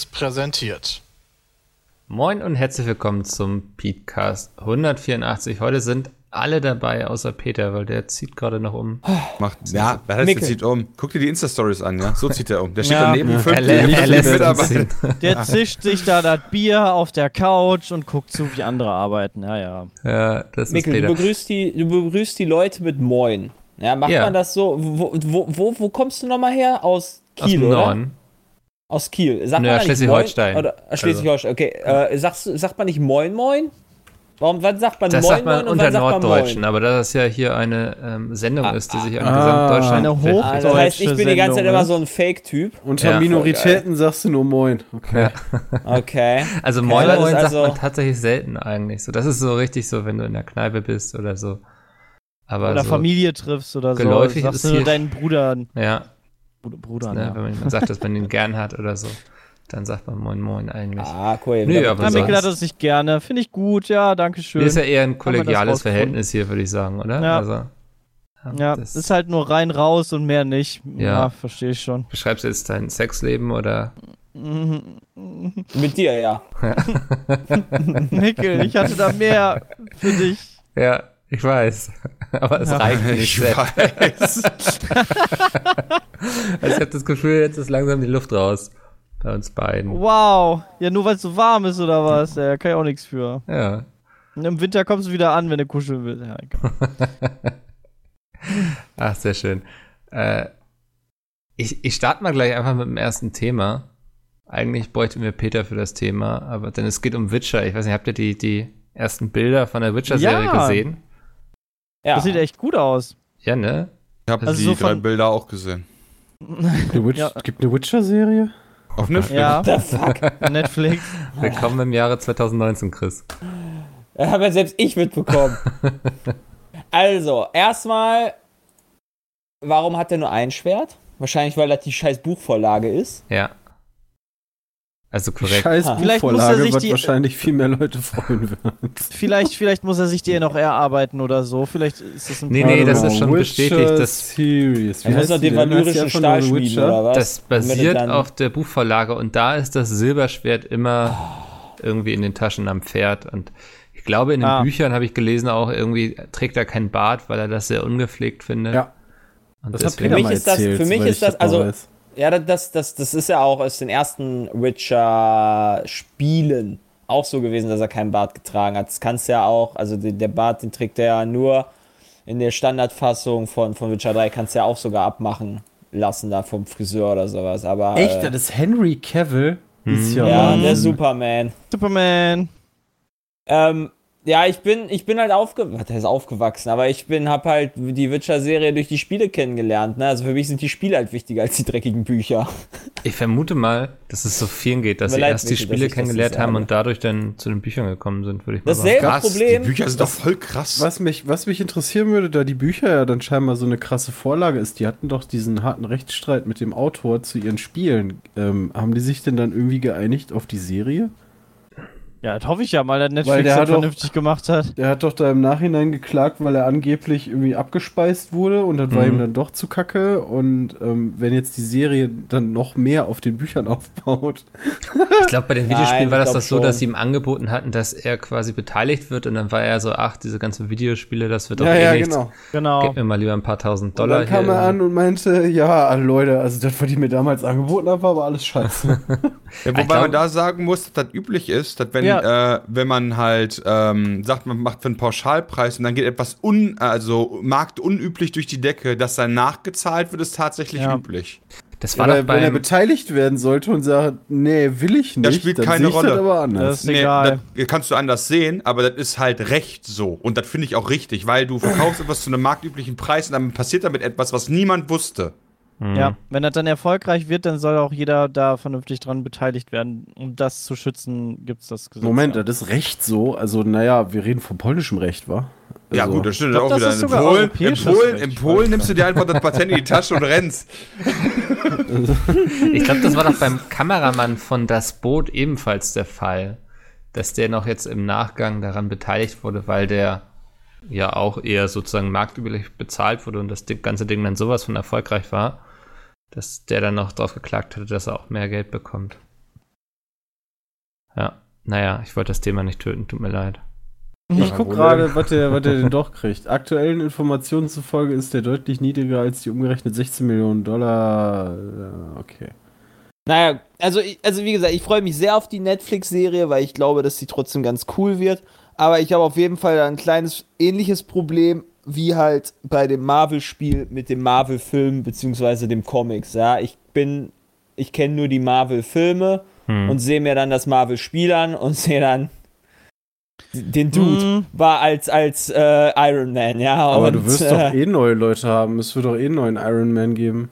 Seriös präsentiert. Moin und herzlich willkommen zum Petecast 184. Heute sind alle dabei, außer Peter, weil der zieht gerade noch um. Macht, ja, wer heißt, der zieht um? Guck dir die Insta-Stories an, ja? So zieht er um. Der steht Ja. daneben, Ja, fünf er lä- er lässt Mitarbeiter. ziehen. Der zischt sich da das Bier auf der Couch und guckt zu, wie andere arbeiten. Ja, ja. Ja, das ist Mikkel, du Peter. begrüßt, die, du begrüßt die Leute mit Moin. Ja, macht Ja. man das so? Wo, wo, wo, wo kommst du nochmal her? Aus Aus Kiel, dem oder? Norden. Aus Kiel. Sagt Nö, Schleswig-Holstein. Oder äh, Schleswig-Holstein, okay. Äh, sagst, sagt man nicht Moin Moin? Warum, wann sagt man Das Moin sagt man Moin unter wann sagt man Norddeutschen, Moin? aber da das ja hier eine ähm, Sendung Ah, ist, die sich an ah, Gesamtdeutschland eine richtet. Hoch- Ah, das heißt, ich bin die ganze Zeit Sendung, immer ne? so ein Fake-Typ. Unter Ja. Minoritäten sagst du nur Moin. Okay. Okay. Also Okay, Moin Moin sagt also- man tatsächlich selten eigentlich. So, das ist so richtig so, wenn du in der Kneipe bist oder so. Aber Oder so, Familie triffst oder so. geläufig Sagst ist du nur deinen Brudern. Ja, Bruder, ne, ja. wenn man sagt, dass man ihn gern hat oder so, dann sagt man Moin Moin eigentlich. Ah, cool. Nö, aber Ja, sonst- Mikkel hat es nicht gerne. Finde ich gut, ja, danke schön. Ist ja eher ein das kollegiales? Verhältnis hier, würde ich sagen, oder? Ja. Also, ja, das- ist halt nur rein raus und mehr nicht. Ja. Ja, verstehe ich schon. Beschreibst du jetzt dein Sexleben oder? Mit dir, ja. Mikkel, ich hatte da mehr für dich. Ja, ich weiß. Aber es Ja. reicht nicht. Ich weiß. Also ich habe das Gefühl, jetzt ist langsam die Luft raus. Bei uns beiden. Wow. Ja, nur weil es so warm ist oder was? Ja, kann ich auch nichts für. Ja. Und Im Winter kommst du wieder an, wenn du kuscheln willst. Ja. Ach, sehr schön. Äh, ich, ich starte mal gleich einfach mit dem ersten Thema. Eigentlich bräuchten wir Peter für das Thema, aber denn es geht um Witcher. Ich weiß nicht, habt ihr die, die ersten Bilder von der Witcher-Serie Ja. gesehen? Ja. Das sieht echt gut aus. Ja, ne? Ich habe Also die so drei von- Bilder auch gesehen. Witch, Ja. Gibt eine Witcher-Serie? Auf Netflix. Ja, The fuck? Netflix. Willkommen im Jahre 2019, Chris. Das habe ja selbst ich mitbekommen. also, erstmal, warum hat er nur ein Schwert? Wahrscheinlich, weil das die scheiß Buchvorlage ist. Ja. Also korrekt. Scheiß Ah. Vielleicht muss er Buchvorlage sich wird die- wahrscheinlich viel mehr Leute freuen wird. Vielleicht, vielleicht muss er sich die noch erarbeiten oder so. Vielleicht ist das ein Nee, nee, das ist schon Witcher bestätigt, dass- Series. Wie Er muss heißt den valyrischen Stahl schmieden, oder was? Das basiert auf der Buchvorlage und da ist das Silberschwert immer irgendwie in den Taschen am Pferd und ich glaube, in den Ah. Büchern habe ich gelesen auch irgendwie trägt er keinen Bart, weil er das sehr ungepflegt findet. Ja. Und Das hat deswegen- Peter mich mal ist das- erzählt, für mich ist das- also- weiß. Ja, das, das, das ist ja auch aus den ersten Witcher-Spielen auch so gewesen, dass er keinen Bart getragen hat. Das kannst du ja auch, also der Bart, den trägt er ja nur in der Standardfassung von, von Witcher 3, kannst du ja auch sogar abmachen lassen da vom Friseur oder sowas. Aber, Echt? Äh, Das ist Henry Cavill? Ist ja, ja, der Superman. Superman. Ähm, ja, ich bin, ich bin halt aufgewachsen, heißt aufgewachsen, aber ich bin, hab halt die Witcher-Serie durch die Spiele kennengelernt, ne? Also für mich sind die Spiele halt wichtiger als die dreckigen Bücher. ich vermute mal, dass es so vielen geht, dass sie erst die Spiele ich das kennengelernt haben und dadurch dann zu den Büchern gekommen sind, würde ich mal Dasselbe Krass, Problem. die Bücher sind doch voll krass. Was mich, was mich interessieren würde, da die Bücher ja dann scheinbar so eine krasse Vorlage ist, die hatten doch diesen harten Rechtsstreit mit dem Autor zu ihren Spielen. Ähm, haben die sich denn dann irgendwie geeinigt auf die Serie? Ja, das hoffe ich ja mal, dass Weil Netflix der das doch- vernünftig gemacht hat. Der hat doch da im Nachhinein geklagt, weil er angeblich irgendwie abgespeist wurde und das war Mhm. ihm dann doch zu kacke. Und ähm, wenn jetzt die Serie dann noch mehr auf den Büchern aufbaut. Ich glaube, bei den Nein, Videospielen war ich das das so, schon. dass sie ihm angeboten hatten, dass er quasi beteiligt wird und dann war er so, ach, diese ganzen Videospiele, das wird doch Ja, eh ja, nichts. genau. Genau. Gib mir mal lieber ein paar tausend Und Dollar dann kam hier er an und meinte, ja, Leute, also das, was ich mir damals angeboten habe, war aber alles scheiße. Ja, wobei glaub- man da sagen muss, dass das üblich ist, dass wenn, Ja. äh, wenn man halt ähm, sagt, man macht für einen Pauschalpreis und dann geht etwas un, also marktunüblich durch die Decke, dass dann nachgezahlt wird, ist tatsächlich Ja. üblich. Das war Aber doch wenn er beteiligt werden sollte und sagt, nee, will ich nicht, Das spielt dann keine Rolle. das aber anders. Das ist egal. das kannst du anders sehen, aber das ist halt recht so. Und das finde ich auch richtig, weil du verkaufst etwas zu einem marktüblichen Preis und dann passiert damit etwas, was niemand wusste. Hm. Ja, wenn das dann erfolgreich wird, dann soll auch jeder da vernünftig dran beteiligt werden. Um das zu schützen, gibt es das Gesetz. Moment, ja. das ist Recht so. Also, naja, wir reden von polnischem Recht, wa? Ja, Also- gut, das stimmt Ich glaub, auch das wieder. In Polen, in Polen, in Polen nimmst du dir einfach das Patent in die Tasche und rennst. Ich glaube, das war doch beim Kameramann von Das Boot ebenfalls der Fall, dass der noch jetzt im Nachgang daran beteiligt wurde, weil der ja auch eher sozusagen marktüblich bezahlt wurde und das ganze Ding dann sowas von erfolgreich war. Dass der dann noch drauf geklagt hatte, dass er auch mehr Geld bekommt. Ja, naja, ich wollte das Thema nicht töten, tut mir leid. Ich guck gerade, was der, was der denn doch kriegt. Aktuellen Informationen zufolge ist der deutlich niedriger als die umgerechnet 16 Millionen Dollar. Äh, Okay. Naja, also, also wie gesagt, ich freue mich sehr auf die Netflix-Serie, weil ich glaube, dass sie trotzdem ganz cool wird. Aber ich habe auf jeden Fall ein kleines ähnliches Problem wie halt bei dem Marvel-Spiel mit dem Marvel-Film beziehungsweise dem Comics. Ja, ich bin, ich kenne nur die Marvel-Filme Hm. und sehe mir dann das Marvel-Spiel an und sehe dann den Dude Mhm. war als als äh, Iron Man, ja. Aber und, du wirst äh, doch eh neue Leute haben. Es wird doch eh einen neuen Iron Man geben.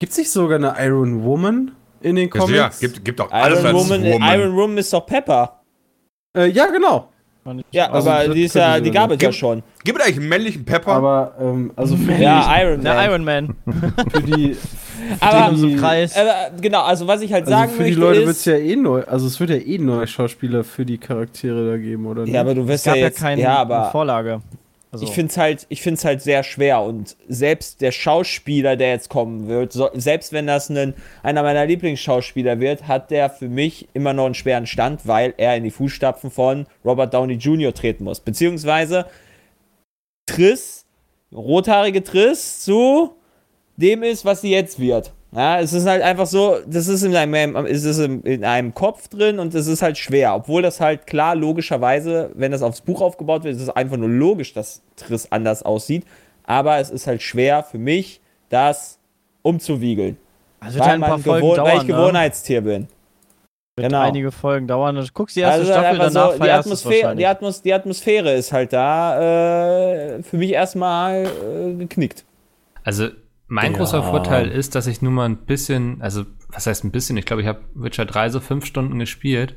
Gibt es nicht sogar eine Iron Woman in den Comics? Ja, gibt, gibt auch alles Iron Woman, Woman. Iron Woman ist doch Pepper. Äh, ja, genau. Ja, Also, aber die ist ja, die gab es ja schon. Gibt es eigentlich einen männlichen Pepper? Aber, ähm, also für Ja, Iron Man. Der Iron Man. die, für die, Aber- Den so die- Kreis. Aber, genau, also was ich halt also sagen für die möchte Leute wird es ja eh neu, also es wird ja eh neue Schauspieler für die Charaktere da geben, oder? ja, nicht? aber du Es wirst gab ja ja keine ja, aber Vorlage. Also, ich finde es halt, halt sehr schwer und selbst der Schauspieler, der jetzt kommen wird, so, selbst wenn das ein, einer meiner Lieblingsschauspieler wird, hat der für mich immer noch einen schweren Stand, weil er in die Fußstapfen von Robert Downey Jr. treten muss. Beziehungsweise Triss, rothaarige Triss zu dem ist, was sie jetzt wird. Ja, es ist halt einfach so, das ist in einem, es ist in, in einem Kopf drin und es ist halt schwer. Obwohl das halt klar, logischerweise, wenn das aufs Buch aufgebaut wird, ist es einfach nur logisch, dass Triss anders aussieht. Aber es ist halt schwer für mich, das umzuwiegeln. also Weil, ein paar Folgen gewohn, weil ich dauern, ne? Gewohnheitstier bin. Wird genau. einige Folgen dauern. Du guckst die erste Also Staffel, danach so, die, feierst du es Atmosphäre, die, Atmos die Atmosphäre ist halt da äh, für mich erstmal äh, geknickt. Also mein Ja. großer Vorteil ist, dass ich nur mal ein bisschen, also was heißt ein bisschen, ich glaube, ich habe Witcher 3 so fünf Stunden gespielt.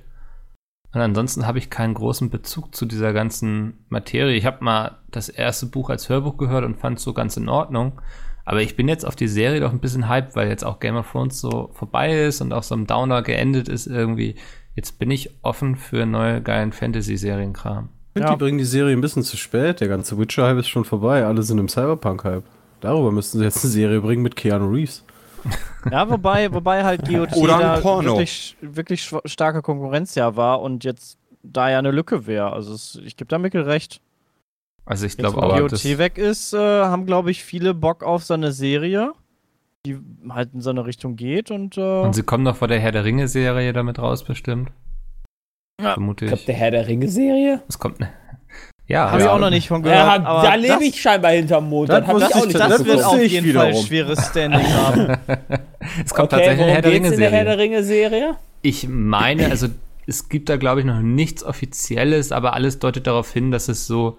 Und ansonsten habe ich keinen großen Bezug zu dieser ganzen Materie. Ich habe mal das erste Buch als Hörbuch gehört und fand es so ganz in Ordnung. Aber ich bin jetzt auf die Serie doch ein bisschen hyped, weil jetzt auch Game of Thrones so vorbei ist und auch so ein Downer geendet ist irgendwie. Jetzt bin ich offen für neue geilen Fantasy-Serienkram. Ich finde, Ja. die bringen die Serie ein bisschen zu spät. Der ganze Witcher-Hype ist schon vorbei. Alle sind im Cyberpunk-Hype. Darüber müssten sie jetzt eine Serie bringen mit Keanu Reeves. Ja, wobei, wobei halt GOT da wirklich, wirklich starke Konkurrenz ja war und jetzt da ja eine Lücke wäre. Also es, ich gebe da Mikkel recht. Also ich glaube auch, GOT das, weg ist, äh, haben, glaube ich, viele Bock auf so eine Serie, die halt in so eine Richtung geht und, äh, und sie kommen noch vor der Herr der Ringe-Serie damit raus, bestimmt. Ja. Vermute Ich ich. glaube, der Herr der Ringe-Serie? Es kommt ne. Ja, habe ich ja. auch noch nicht von gehört. Aber da das- lebe ich scheinbar hinterm Mond. das Das, ich ich- Das, das wird auf ich jeden Fall wiederum. schweres Standing haben. Es kommt Okay, tatsächlich Herr der geht's in der Herr der Ringe-Serie. Ringe-Serie? Ich meine, also es gibt da, glaube ich, noch nichts Offizielles, aber alles deutet darauf hin, dass es so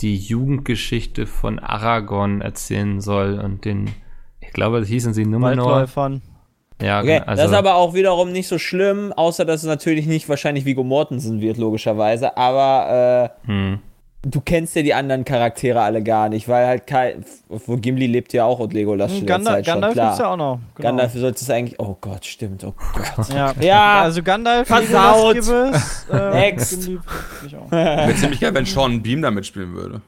die Jugendgeschichte von Aragorn erzählen soll und den, ich glaube, das hießen sie Numenor. Waldläufern. Ja, Okay, also, das ist aber auch wiederum nicht so schlimm, außer dass es natürlich nicht wahrscheinlich Vigo Mortensen wird, logischerweise. Aber äh, hm. du kennst ja die anderen Charaktere alle gar nicht, weil halt kein. Wo Gimli lebt ja auch und Legolas schon Gandalf, Zeit schon, Gandalf klar. gibt's ja auch noch. Genau. Gandalf sollte es eigentlich. Oh Gott, stimmt. Oh Gott. Ja. Ja. also Gandalf, Versaut. Legolas. Äh, Next. Gimli find ich auch. Wäre ziemlich geil, wenn Sean Beam da mitspielen würde.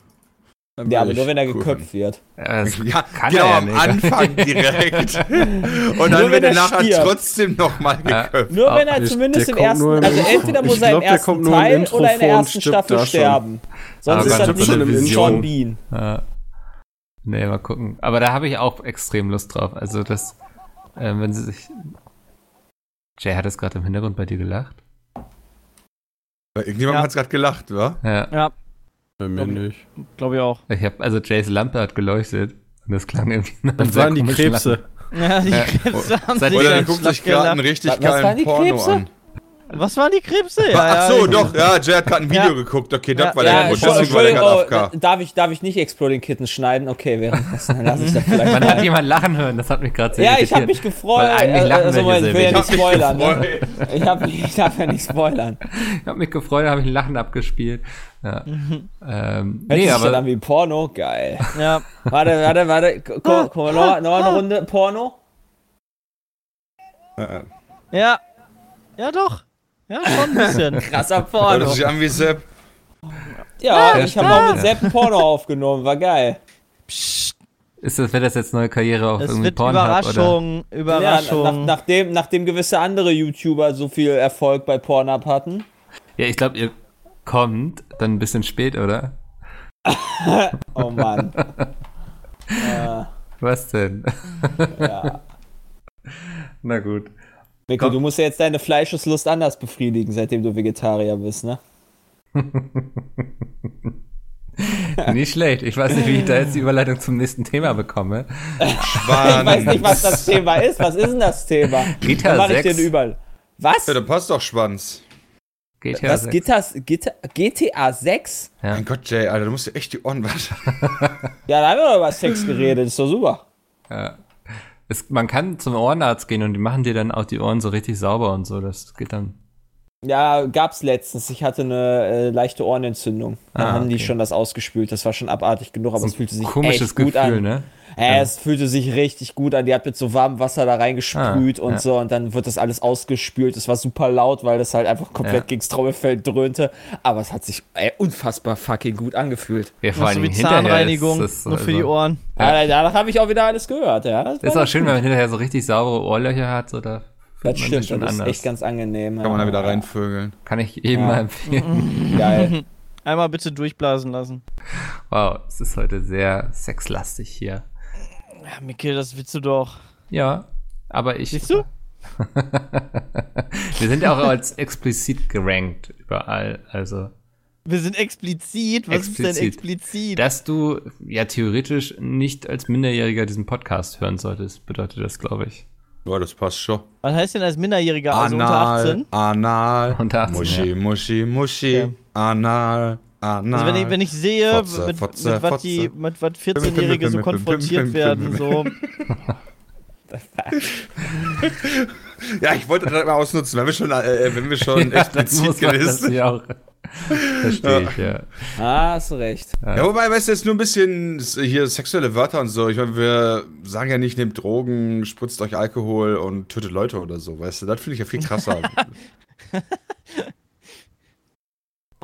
Ja, aber nur wenn er cool geköpft wird. Ja, kann genau er ja am nicht. Anfang direkt. Und Nur dann wenn wird er er nachher stirbt. trotzdem nochmal Ja. geköpft. Nur wenn er zumindest der im ersten. im Also entweder muss er im ersten kommt nur im Teil Intro oder in der ersten Staffel schon. sterben. Sonst Aber ist das nicht Vision. Bean. Ja. Nee, mal gucken. Aber da habe ich auch extrem Lust drauf. Also das, äh, wenn sie sich. Jay hat es gerade im Hintergrund bei dir gelacht. Irgendjemand Ja. hat gerade gelacht, wa? Ja. Ja, Bei mir Glaub ich. nicht. glaube ich auch. Ich habe also Jays Lampe hat geleuchtet und das klang irgendwie nach einem Das waren die Krebse. Lachen. Ja, die Ja. Krebse haben Seid sich Oder er ganz guckt sich gerade einen richtig geilen die Porno Krebse? an. Was waren die Krebse? Ja, Ach ja, so, ich- doch, ja, Jay hat gerade ein Video Ja. geguckt. Okay, das Ja, war Ja, der Entschuldigung, Grund. Deswegen war der gerade Entschuldigung, AFK. oh, darf ich, darf ich nicht Exploding Kittens schneiden? Okay, währenddessen dann lasse ich das vielleicht Man hat jemand lachen hören, das hat mich gerade sehr Ja, ich habe mich gefreut. Weil eigentlich äh, lachen also, wir ich will ja nicht spoilern. Ich hab Ne? Ich, hab, ich darf ja nicht spoilern. Ich habe mich gefreut, da habe ich ein Lachen abgespielt. Ja. ähm, Hört nee, aber dann an wie Porno? Geil. ja. Warte, warte, warte. Komm, komm noch, noch eine Runde Porno? Äh, Ja. Ja, doch. Ja, schon ein bisschen. Krasser Hört Porno. sich an wie Sepp. Ja, Ja, ich habe auch mit Sepp ein Porno aufgenommen. War geil. Psst. Ist das, wird das jetzt neue Karriere auf Es irgendwie wird Pornhub oder? Überraschung, Ja, Überraschung. nach, nachdem, nachdem gewisse andere YouTuber so viel Erfolg bei Pornhub hatten. Ja, ich glaube, ihr kommt dann ein bisschen spät, oder? Oh Mann. äh, Was denn? ja. Na gut. Mikko, du musst ja jetzt deine Fleischeslust anders befriedigen, seitdem du Vegetarier bist, ne? Nicht schlecht. Ich weiß nicht, wie ich da jetzt die Überleitung zum nächsten Thema bekomme. Ich weiß nicht, was das Thema ist. Was ist denn das Thema? GTA Dann mach ich 6. den überall. Was? Ja, dann passt doch Schwanz. GTA Was? 6. GTA, GTA, GTA 6? Ja. Mein Gott, Jay, Alter, du musst dir echt die Ohren waschen. Ja, da haben wir doch über Sex geredet. Ist doch super. Ja. Es, man kann zum Ohrenarzt gehen und die machen dir dann auch die Ohren so richtig sauber und so. Das geht dann. Ja, gab's letztens. Ich hatte eine äh, leichte Ohrenentzündung. Da Ah, haben die okay. schon das ausgespült. Das war schon abartig genug, aber es fühlte sich Komisches echt gut Gefühl, an. ne? Ja, es fühlte sich richtig gut an. Die hat mit so warmem Wasser da reingesprüht Ah, und ja. so und dann wird das alles ausgespült. Es war super laut, weil das halt einfach komplett Ja. gegens Trommelfell dröhnte. Aber es hat sich ey, unfassbar fucking gut angefühlt. Ja, vor wie Dingen hinterher Zahnreinigung, ist, ist, nur für die also- Ohren. Ja. danach habe ich auch wieder alles gehört. Ja, das, Ist auch schön, wenn man hinterher so richtig saubere Ohrlöcher hat. So, da das man stimmt. Das ist anders. echt ganz angenehm. Kann man da wieder reinvögeln. Kann ich eben Ja. mal empfehlen. Geil. Einmal bitte durchblasen lassen. Wow, es ist heute sehr sexlastig hier. Ja, Mikkel, das willst du doch. Ja, aber ich. Siehst du? Wir sind ja auch als explizit gerankt überall. Also, Wir sind explizit. Was ist denn Explizit. explizit? dass du ja theoretisch nicht als Minderjähriger diesen Podcast hören solltest, bedeutet das, glaube ich. Ja, das passt schon. Was heißt denn als Minderjähriger? Also unter Anal, 18? anal, Unter 18, Muschi, ja. Muschi, Muschi, Okay. anal, anal. Also wenn ich, wenn ich sehe, Fotze, mit, Fotze, mit was die, mit was 14-Jährige so konfrontiert werden, so. Ja, ich wollte das mal ausnutzen, wenn wir schon, äh, wenn wir schon das explizit gelistet ja auch. Verstehe ich, ja. Ah, hast du recht. Ja, wobei, weißt du, jetzt nur ein bisschen hier sexuelle Wörter und so. Ich meine, wir sagen ja nicht, nehmt Drogen, spritzt euch Alkohol und tötet Leute oder so, weißt du? Das finde ich ja viel krasser.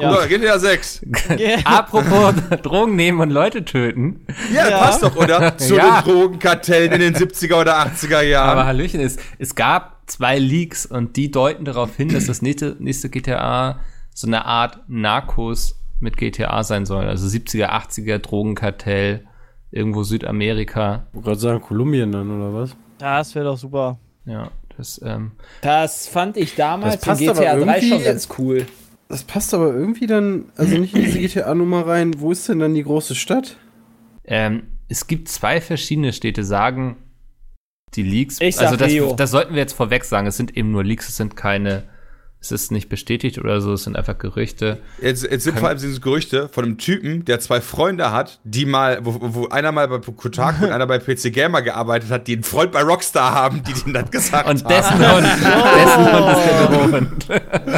Ja. So, GTA 6. Apropos Drogen nehmen und Leute töten. Ja, Ja. passt doch, oder? Zu Ja. den Drogenkartellen in den 70er oder 80er Jahren. Aber Hallöchen ist, es gab zwei Leaks und die deuten darauf hin, dass das nächste, nächste GTA so eine Art Narcos mit GTA sein soll. Also 70er, 80er Drogenkartell, irgendwo Südamerika. Ich wollte gerade sagen, Kolumbien dann, oder was? Das wäre doch super. Ja, das, ähm, Das fand ich damals Das passt in GTA aber 3 schon ganz cool. Das passt aber irgendwie dann, also nicht in diese GTA-Nummer rein. Wo ist denn dann die große Stadt? ähm, es gibt zwei verschiedene Städte, sagen die Leaks. Ich sag also das, Rio. das sollten wir jetzt vorweg sagen. Es sind eben nur Leaks, es sind keine, es ist nicht bestätigt oder so, es sind einfach Gerüchte. Jetzt, jetzt sind Kann- vor allem diese Gerüchte von einem Typen, der zwei Freunde hat, die mal, wo, wo einer mal bei Kotaku und einer bei PC Gamer gearbeitet hat, die einen Freund bei Rockstar haben, die denen das gesagt Und haben. dessen Hund, dessen Hund ist der Hund.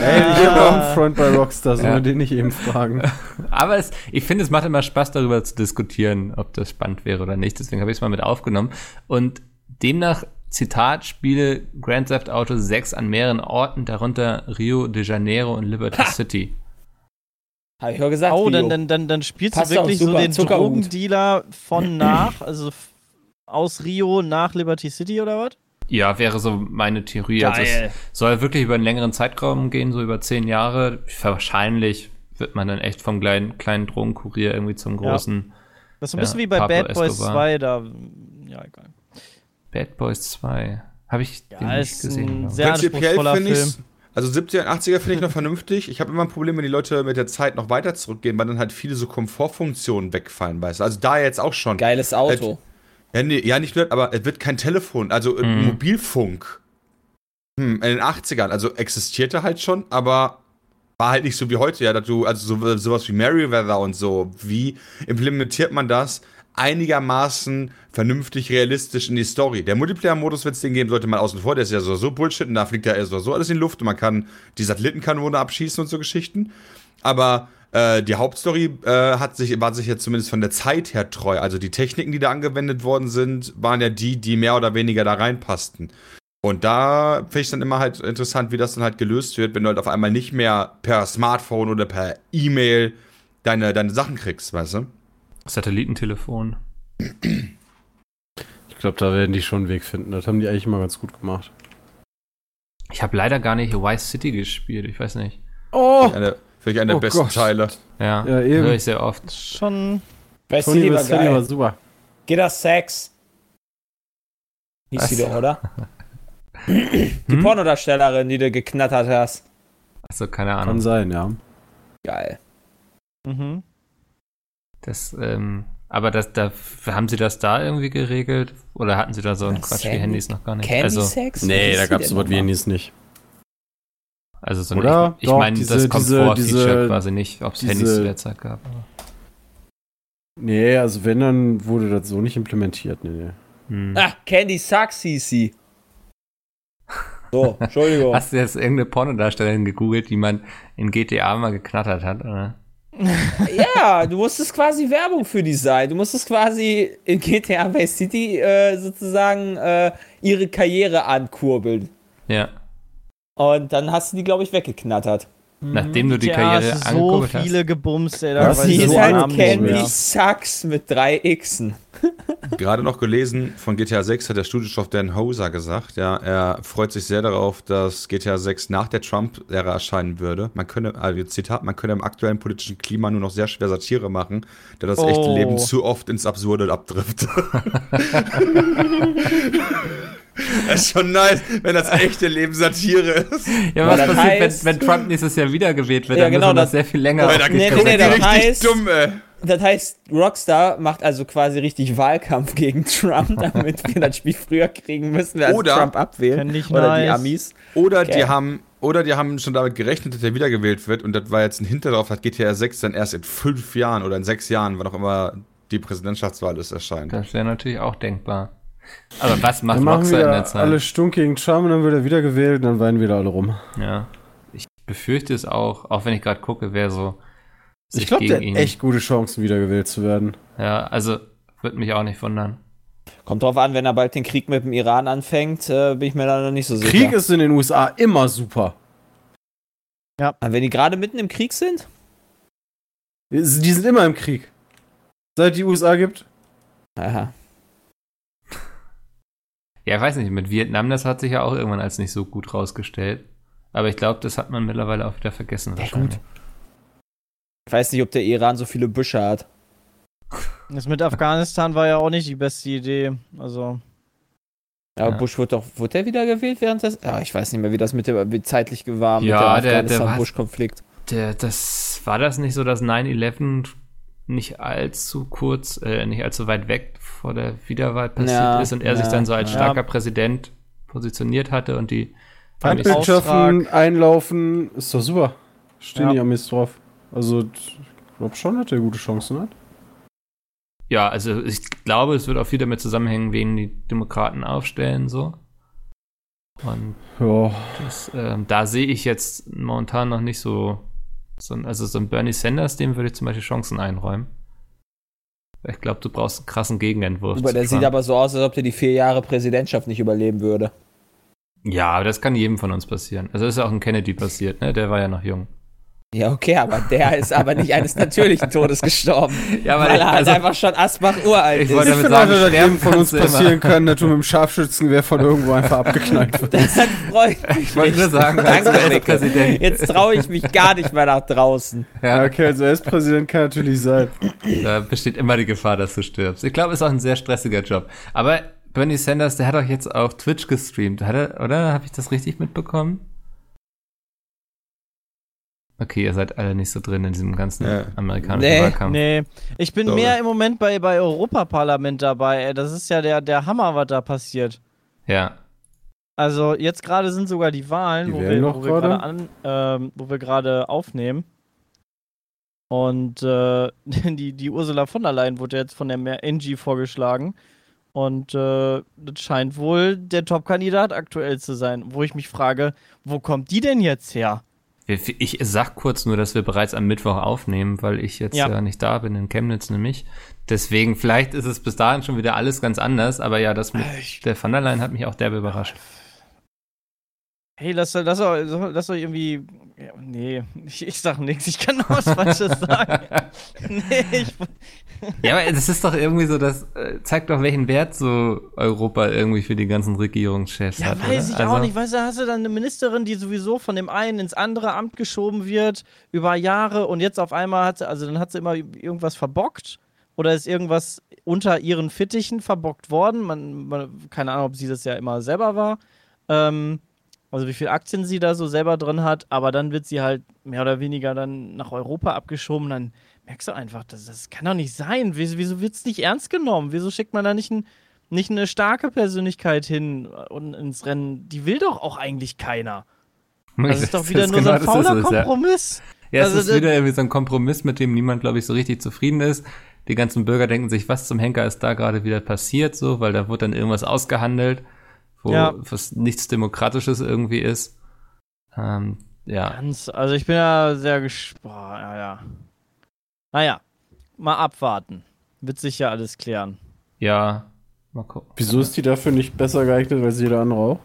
Ey, ich habe auch einen Freund bei Rockstar, sollen Ja. wir den nicht eben fragen? Aber es, ich finde, es macht immer Spaß, darüber zu diskutieren, ob das spannend wäre oder nicht. Deswegen habe ich es mal mit aufgenommen. Und demnach, Zitat, spiele Grand Theft Auto 6 an mehreren Orten, darunter Rio de Janeiro und Liberty City. Habe ich auch gesagt. Oh, dann, dann, dann, dann spielst Passt du wirklich super, so den Zuckerhut. Drogendealer von nach, also aus Rio nach Liberty City oder was? Ja, wäre so meine Theorie. Also es soll wirklich über einen längeren Zeitraum gehen, so über zehn Jahre. Wahrscheinlich wird man dann echt vom kleinen, kleinen Drogenkurier irgendwie zum Ja. großen Das ist so ein Ja, bisschen wie bei Pablo Bad Boys Escobar. 2, da. Ja, egal. Bad Boys 2. Habe ich den Ja, nicht ist gesehen. sehr Prinzipiell anspruchsvoller finde Film. ich also 70er und 80er finde ich noch vernünftig. Ich habe immer ein Problem, wenn die Leute mit der Zeit noch weiter zurückgehen, weil dann halt viele so Komfortfunktionen wegfallen, weißt du. Also da jetzt auch schon. Geiles Auto. Ja, nee, ja, nicht nur, aber es wird kein Telefon, also äh, Mhm. Mobilfunk. Hm, in den 80ern, also existierte halt schon, aber war halt nicht so wie heute, ja, dass du, also so, sowas wie Merryweather und so, wie implementiert man das einigermaßen vernünftig realistisch in die Story? Der Multiplayer-Modus, wenn es den geben sollte, mal außen vor, der ist ja so, so Bullshit und da fliegt ja so, so alles in die Luft und man kann die Satellitenkanone abschießen und so Geschichten. Aber äh, die Hauptstory äh, hat sich, war sich jetzt zumindest von der Zeit her treu. Also die Techniken, die da angewendet worden sind, waren ja die, die mehr oder weniger da reinpassten. Und da finde ich dann immer halt interessant, wie das dann halt gelöst wird, wenn du halt auf einmal nicht mehr per Smartphone oder per E-Mail deine, deine Sachen kriegst, weißt du? Satellitentelefon. glaube, da werden die schon einen Weg finden. Das haben die eigentlich immer ganz gut gemacht. Ich habe leider gar nicht Vice City gespielt, ich weiß nicht. Oh! Vielleicht einer der Oh besten Gott. Teile. Ja, Ja, eben. höre ich sehr oft. Schon. Vice City war geil. super. Geht das Sex? Hieß die Was? doch, oder? Die Hm? Pornodarstellerin, die du geknattert hast. Achso, keine Kann Ahnung. sein, ja. Geil. Mhm. Das, ähm, aber das, da haben sie das da irgendwie geregelt? Oder hatten sie da so einen Ja, Quatsch wie Handys noch gar nicht? Candy also, Sex? Nee, da gab es sowas wie? Handys nicht. also so ein, Oder? ich, ich meine, das diese- Komfort-Feature diese- quasi nicht, ob es Handys zu der Zeit gab. Nee, also wenn, dann wurde das so nicht implementiert. Nee, nee. hm. Ah, Candy Sucks hieß sie. So, Entschuldigung. Hast du jetzt irgendeine Pornodarstellerin gegoogelt, die man in GTA mal geknattert hat? Oder? Ja, du musstest quasi Werbung für die sein. Du musstest quasi in GTA Vice City äh, sozusagen äh, ihre Karriere ankurbeln. Ja, Und dann hast du die, glaube ich, weggeknattert. Nachdem du die Ja, Karriere so angekurbelt hast. viele gebumst, ey. Sie ich ist so halt Candy. Sucks mit drei Xen. Gerade noch gelesen, von GTA 6 hat der Studiochef Dan Hoser gesagt, ja, er freut sich sehr darauf, dass GTA 6 nach der Trump-Ära erscheinen würde. Man könne, also Zitat, man könne im aktuellen politischen Klima nur noch sehr schwer Satire machen, da das echte Oh. Leben zu oft ins Absurde abdriftet. das ist schon nice, wenn das echte Leben Satire ist. Ja, Aber was das passiert, heißt- wenn, wenn Trump nächstes Jahr wiedergewählt wird? Ja, dann genau, das das- sehr viel länger Weil Nee, nee, nee, das richtig heißt- dumm, ey. Das heißt, Rockstar macht also quasi richtig Wahlkampf gegen Trump, damit wir das Spiel früher kriegen müssen, also Oder- Trump abwählen. Ich Oder die nice. Amis. Oder Geil. die haben, oder die haben schon damit gerechnet, dass er wiedergewählt wird und das war jetzt ein Hinter darauf, dass GTA 6 dann erst in fünf Jahren oder in sechs Jahren, wann auch immer die Präsidentschaftswahl ist, erscheint. Das wäre natürlich auch denkbar. Aber was macht Dann machen Rockstar in der wieder Zeit? alle stunk gegen Trump und dann wird er wieder gewählt und dann weinen wieder alle rum. Ja. Ich befürchte es auch, auch wenn ich gerade gucke, wer so. Ich glaube, der hat echt gute Chancen, wieder gewählt zu werden. Ja, also würde mich auch nicht wundern. Kommt drauf an, wenn er bald den Krieg mit dem Iran anfängt, äh, bin ich mir da noch nicht so sicher. Krieg ist in den USA immer super. Ah, wenn die gerade mitten im Krieg sind? Die sind immer im Krieg. Seit die USA gibt. Aha. Ja, ich weiß nicht, mit Vietnam, das hat sich ja auch irgendwann als nicht so gut rausgestellt. Aber ich glaube, das hat man mittlerweile auch wieder vergessen. Ja, wahrscheinlich. Ich weiß nicht, ob der Iran so viele Büsche hat. Das mit Afghanistan war ja auch nicht die beste Idee. Also, Aber Ja. Bush wurde doch, wurde der wieder gewählt während des, ja, ich weiß nicht mehr, wie das mit dem, wie zeitlich war mit Ja, dem der- der war- Afghanistan-Bush-Konflikt. Der, das war das nicht so, dass 9-11 nicht allzu kurz, äh, nicht allzu weit weg vor der Wiederwahl passiert Ja, ist und er ja, sich dann so als ja. starker Präsident positioniert hatte und die Feindwirtschaften, einlaufen, ist doch super. Stehen Ja. die Amis drauf. Also, ich glaube schon, dass der gute Chancen hat. Ja, also ich glaube, es wird auch viel damit zusammenhängen, wen die Demokraten aufstellen, so. Und Ja, das, ähm, da sehe ich jetzt momentan noch nicht so, so ein- also so ein Bernie Sanders, dem würde ich zum Beispiel Chancen einräumen. Ich glaube, du brauchst einen krassen Gegenentwurf. Aber der sieht aber so aus, als ob der die vier Jahre Präsidentschaft nicht überleben würde. ja, aber das kann jedem von uns passieren. Also das ist ja auch ein Kennedy passiert, ne? Der war ja noch jung. Ja, okay, aber der ist aber nicht eines natürlichen Todes gestorben. Ja, weil er halt einfach schon Asbach uralt Ich ist. wollte ich finde sagen, auch, dass jedem von uns passieren kann, dass du mit dem Scharfschützengewehr von irgendwo einfach abgeknallt wirst. Das freut mich. Ich wollte nur sagen, als Danke, Mikkel. US-Präsident. Jetzt traue ich mich gar nicht mehr nach draußen. Ja, okay, also US-Präsident kann natürlich sein. da besteht immer die Gefahr, dass du stirbst. Ich glaube, es ist auch ein sehr stressiger Job. Aber Bernie Sanders, der hat doch jetzt auf Twitch gestreamt, hat er, oder? Habe ich das richtig mitbekommen? Okay, ihr seid alle nicht so drin in diesem ganzen Ja. amerikanischen Nee, Wahlkampf. nee. Ich bin Sorry. mehr im Moment bei, bei Europaparlament dabei. Ey. Das ist ja der, der Hammer, was da passiert. Ja. Also jetzt gerade sind sogar die Wahlen, Die wo wir, noch wo wir gerade? an, ähm, wo wir gerade aufnehmen. Und äh, die, die Ursula von der Leyen wurde jetzt von der Angie vorgeschlagen. Und äh, das scheint wohl der Top-Kandidat aktuell zu sein. Wo ich mich frage, wo kommt die denn jetzt her? Ich sag kurz nur, dass wir bereits am Mittwoch aufnehmen, weil ich jetzt ja, Ja. nicht da bin, in Chemnitz nämlich. Deswegen, vielleicht ist es bis dahin schon wieder alles ganz anders, aber ja, das mit Ich- der Van der Leyen hat mich auch derbe überrascht. Hey, lass, lass, lass, lass doch irgendwie. Ja, nee, ich, ich sag nichts, ich kann noch was Falsches sagen. nee, ich, Ja, aber das ist doch irgendwie so, das äh, zeigt doch, welchen Wert so Europa irgendwie für die ganzen Regierungschefs ja, hat. weiß oder? ich also, auch nicht. Weißt du, hast du dann eine Ministerin, die sowieso von dem einen ins andere Amt geschoben wird über Jahre und jetzt auf einmal hat sie, also dann hat sie immer irgendwas verbockt oder ist irgendwas unter ihren Fittichen verbockt worden. Man, man keine Ahnung, ob sie das ja immer selber war. Ähm, also wie viele Aktien sie da so selber drin hat, aber dann wird sie halt mehr oder weniger dann nach Europa abgeschoben. Dann merkst du einfach, das, das kann doch nicht sein. Wieso, wird es nicht ernst genommen? Wieso schickt man da nicht, ein, nicht eine starke Persönlichkeit hin und ins Rennen? Die will doch auch eigentlich keiner. Das ist doch wieder nur so ein genau fauler ist es, ja. Kompromiss. Ja, es Also ist das- wieder irgendwie so ein Kompromiss, mit dem niemand, glaube ich, so richtig zufrieden ist. Die ganzen Bürger denken sich, was zum Henker ist da gerade wieder passiert, so, weil da wurde dann irgendwas ausgehandelt, wo Ja. was nichts Demokratisches irgendwie ist. Ähm, ja. Ganz, also ich bin ja sehr gespannt. Ja, ja. Naja, mal abwarten. Wird sich ja alles klären. Ja. Mal gucken. Wieso ist die dafür nicht besser geeignet als jeder andere auch?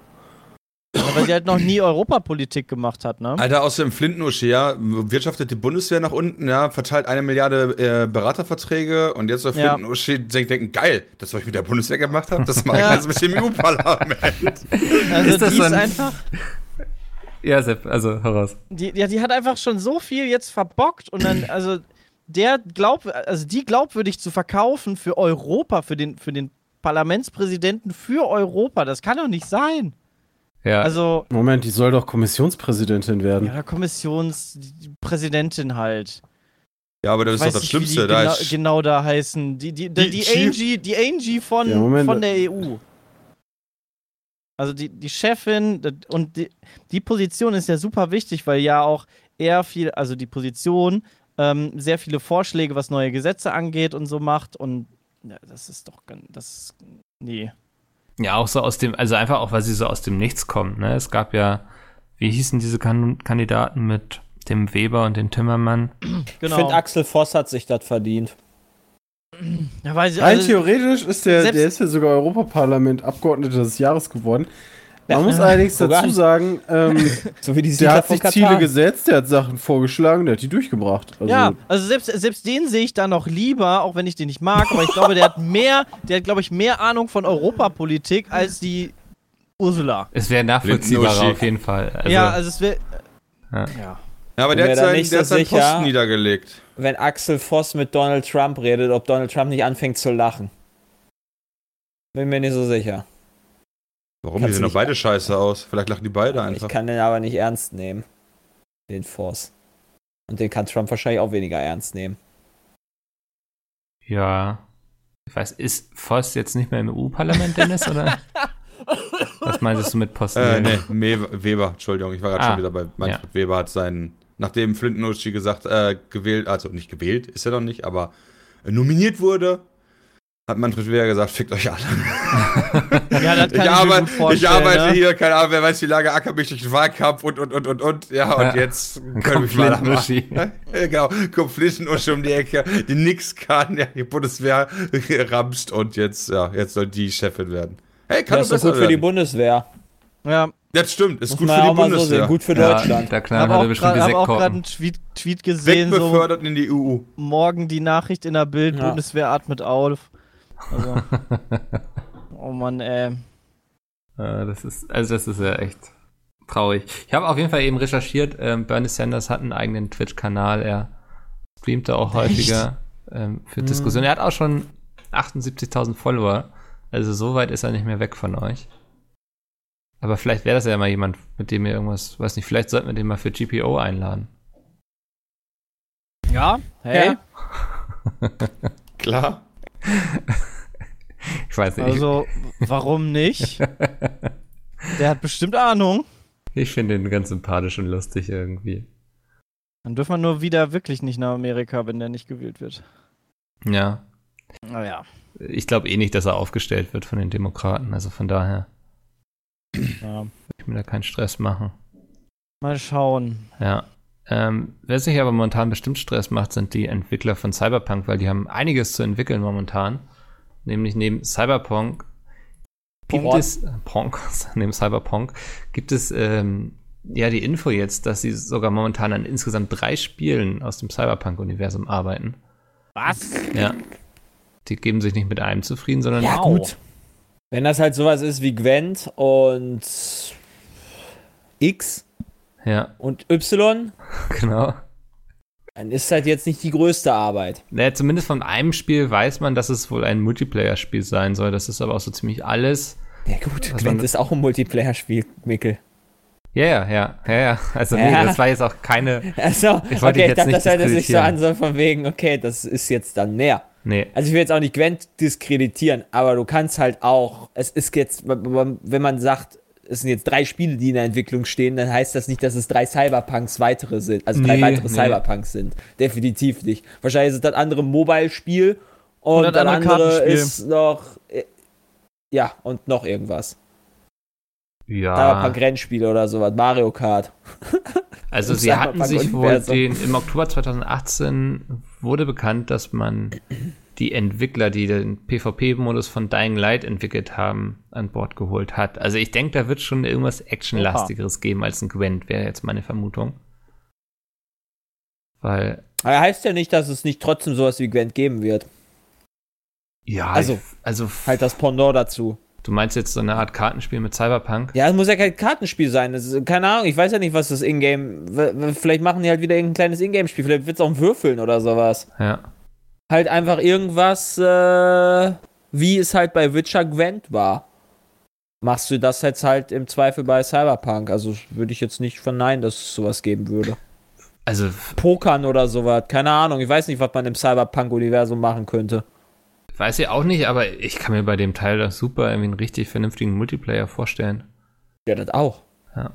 Ja, weil sie halt noch nie Europapolitik gemacht hat, ne? Alter, aus dem Flintenuschi, ja, wirtschaftet die Bundeswehr nach unten, ja, verteilt eine Milliarde äh, Beraterverträge und jetzt auf Ja. Flintenuschi denken, denken, geil, das, was ich mit der Bundeswehr gemacht habe, das mache ich jetzt mit dem EU-Parlament. Also Ist das die ist ein- einfach, Ja, Sepp, also heraus. die, ja, die hat einfach schon so viel jetzt verbockt und dann, also der glaubt, also die glaubwürdig zu verkaufen für Europa, für den, für den Parlamentspräsidenten für Europa, das kann doch nicht sein. Ja. Also, Moment, die soll doch Kommissionspräsidentin werden. ja, Kommissionspräsidentin halt. Ja, aber das ist doch das Schlimmste. die Da genau, ist, genau da heißen. Die, die, die, Die die, Angie, die Angie von, Ja, Moment. von der EU. Also die, die Chefin und die, die Position ist ja super wichtig, weil ja auch er viel, also die Position, ähm, sehr viele Vorschläge, was neue Gesetze angeht und so macht. Und ja, das ist doch ganz, das, nee. Ja, auch so aus dem, also einfach auch, weil sie so aus dem Nichts kommt, ne? Es gab ja, wie hießen diese kan Kandidaten mit dem Weber und dem Timmermann? Ich Genau. finde, Axel Voss hat sich das verdient. ja, weil Rein also, theoretisch ist der, der ist ja sogar Europaparlament Abgeordneter des Jahres geworden. Man muss allerdings dazu sagen, ähm, So wie die der hat sich Katar. Ziele gesetzt, der hat Sachen vorgeschlagen, der hat die durchgebracht. Also, ja, also selbst, selbst den sehe ich da noch lieber, auch wenn ich den nicht mag, aber ich glaube, der hat mehr, der hat, glaube ich, mehr Ahnung von Europapolitik als die Ursula. Es wäre nachvollziehbarer auf jeden Fall. Also, ja, also es wäre. Ja. Ja. aber der hat seinen, nicht der so hat seinen sicher. Posten niedergelegt. Wenn Axel Voss mit Donald Trump redet, ob Donald Trump nicht anfängt zu lachen. Bin mir nicht so sicher. Warum? Kannst Die sehen doch beide scheiße aus. Vielleicht lachen die beide Ich einfach. kann den aber nicht ernst nehmen. Den Voss. Und den kann Trump wahrscheinlich auch weniger ernst nehmen. ja. Ich weiß, ist Voss jetzt nicht mehr im EU-Parlament, Dennis, oder? Was meintest du mit Posten? Äh, nee, Weber, Entschuldigung, ich war gerade Ah, schon wieder bei Manfred Weber hat seinen, nachdem Flintenuschi gesagt, äh, gewählt, also nicht gewählt, ist er noch nicht, aber äh, nominiert wurde, hat Manfred Weber gesagt, fickt euch alle. Ja, das kann ich, ich, mir arbeite, gut vorstellen. ich arbeite ne? hier, keine Ahnung, wer weiß, wie lange acker mich durch den Wahlkampf und, und, und, und, und, ja, und Ja. jetzt können kommt wir mal machen. Ja, genau, kommt Flintenuschi um die Ecke, die nix kann, ja, die Bundeswehr ramscht und jetzt, ja, jetzt soll die Chefin werden. Hey, kann Das ist gut für die werden. Bundeswehr. Ja, Das stimmt, ist Muss gut für die so Bundeswehr. sehen. Gut für Ja, Deutschland. der Knall habe hatte auch bestimmt gerade die hab auch gerade einen Tweet, Tweet gesehen, so Wegbefördert in die EU. morgen die Nachricht in der Bild, Ja. Bundeswehr atmet auf. Also, oh Mann, ey. Äh, das ist, also das ist ja echt traurig. Ich habe auf jeden Fall eben recherchiert, ähm, Bernie Sanders hat einen eigenen Twitch-Kanal, er streamt da auch häufiger ähm, für Diskussionen. Er hat auch schon 78.000 Follower, also so weit ist er nicht mehr weg von euch. Aber vielleicht wäre das ja mal jemand, mit dem ihr irgendwas, weiß nicht, vielleicht sollten wir den mal für GPO einladen. Ja, hey. Ja. Klar. Ich weiß nicht, Also, warum nicht? Der hat bestimmt Ahnung. ich, finde ihn ganz sympathisch und lustig irgendwie. Dann dürfen wir nur wieder wirklich nicht nach Amerika, wenn der nicht gewählt wird. Ja, Naja. ich glaube eh nicht, dass er aufgestellt wird von den Demokraten, also von daher Ja. will ich mir da keinen Stress machen. Mal schauen. Ja. Ähm, wer sich aber momentan bestimmt Stress macht, sind die Entwickler von Cyberpunk, weil die haben einiges zu entwickeln momentan. Nämlich neben Cyberpunk gibt Ponk. es, Ponk, neben Cyberpunk, gibt es ähm, ja die Info jetzt, dass sie sogar momentan an insgesamt drei Spielen aus dem Cyberpunk-Universum arbeiten. Was? Ja. Die geben sich nicht mit einem zufrieden, sondern Ja, Wow. gut. Wenn das halt sowas ist wie Gwent und X ja, und Y, genau. dann ist halt jetzt nicht die größte Arbeit. Naja, zumindest von einem Spiel weiß man, dass es wohl ein Multiplayer-Spiel sein soll. Das ist aber auch so ziemlich alles. Ja, gut, Gwent ist auch ein Multiplayer-Spiel, Mikkel. Ja, ja, ja, ja, ja. Also nee, Ja. das war jetzt auch keine. Also, Ich wollte okay, ich jetzt dachte, nicht das hört sich so an, so von wegen, okay, das ist jetzt dann mehr. Nee. Also ich will jetzt auch nicht Gwent diskreditieren, aber du kannst halt auch, es ist jetzt, wenn man sagt, es sind jetzt drei Spiele, die in der Entwicklung stehen, dann heißt das nicht, dass es drei Cyberpunks weitere sind, also drei Nee, weitere nee. Cyberpunks sind. Definitiv nicht. Wahrscheinlich ist es das andere Mobile-Spiel und, das das andere andere ist noch, äh, ja, und noch irgendwas. Ja. Cyberpunk-Rennspiel oder sowas, Mario Kart. Also sie hatten sich wohl den, im Oktober 2018 wurde bekannt, dass man die Entwickler, die den PvP-Modus von Dying Light entwickelt haben, an Bord geholt hat. Also ich denke, da wird schon irgendwas Actionlastigeres geben als ein Gwent, wäre jetzt meine Vermutung. Weil, Aber heißt ja nicht, dass es nicht trotzdem sowas wie Gwent geben wird. ja, Also, ich, also Halt das Pendant dazu. du meinst jetzt so eine Art Kartenspiel mit Cyberpunk? Ja, es muss ja kein Kartenspiel sein. Ist, keine Ahnung, ich weiß ja nicht, was das Ingame. Vielleicht machen die halt wieder irgendein kleines Ingame-Spiel. Vielleicht wird es auch ein Würfeln oder sowas. Ja. Halt einfach irgendwas, äh, wie es halt bei Witcher Gwent war. Machst du das jetzt halt im Zweifel bei Cyberpunk? Also würde ich jetzt nicht verneinen, dass es sowas geben würde. Also, Pokern oder sowas. Keine Ahnung. Ich weiß nicht, was man im Cyberpunk-Universum machen könnte. weiß ich auch nicht, aber ich kann mir bei dem Teil doch super irgendwie einen richtig vernünftigen Multiplayer vorstellen. Ja, das auch. Ja.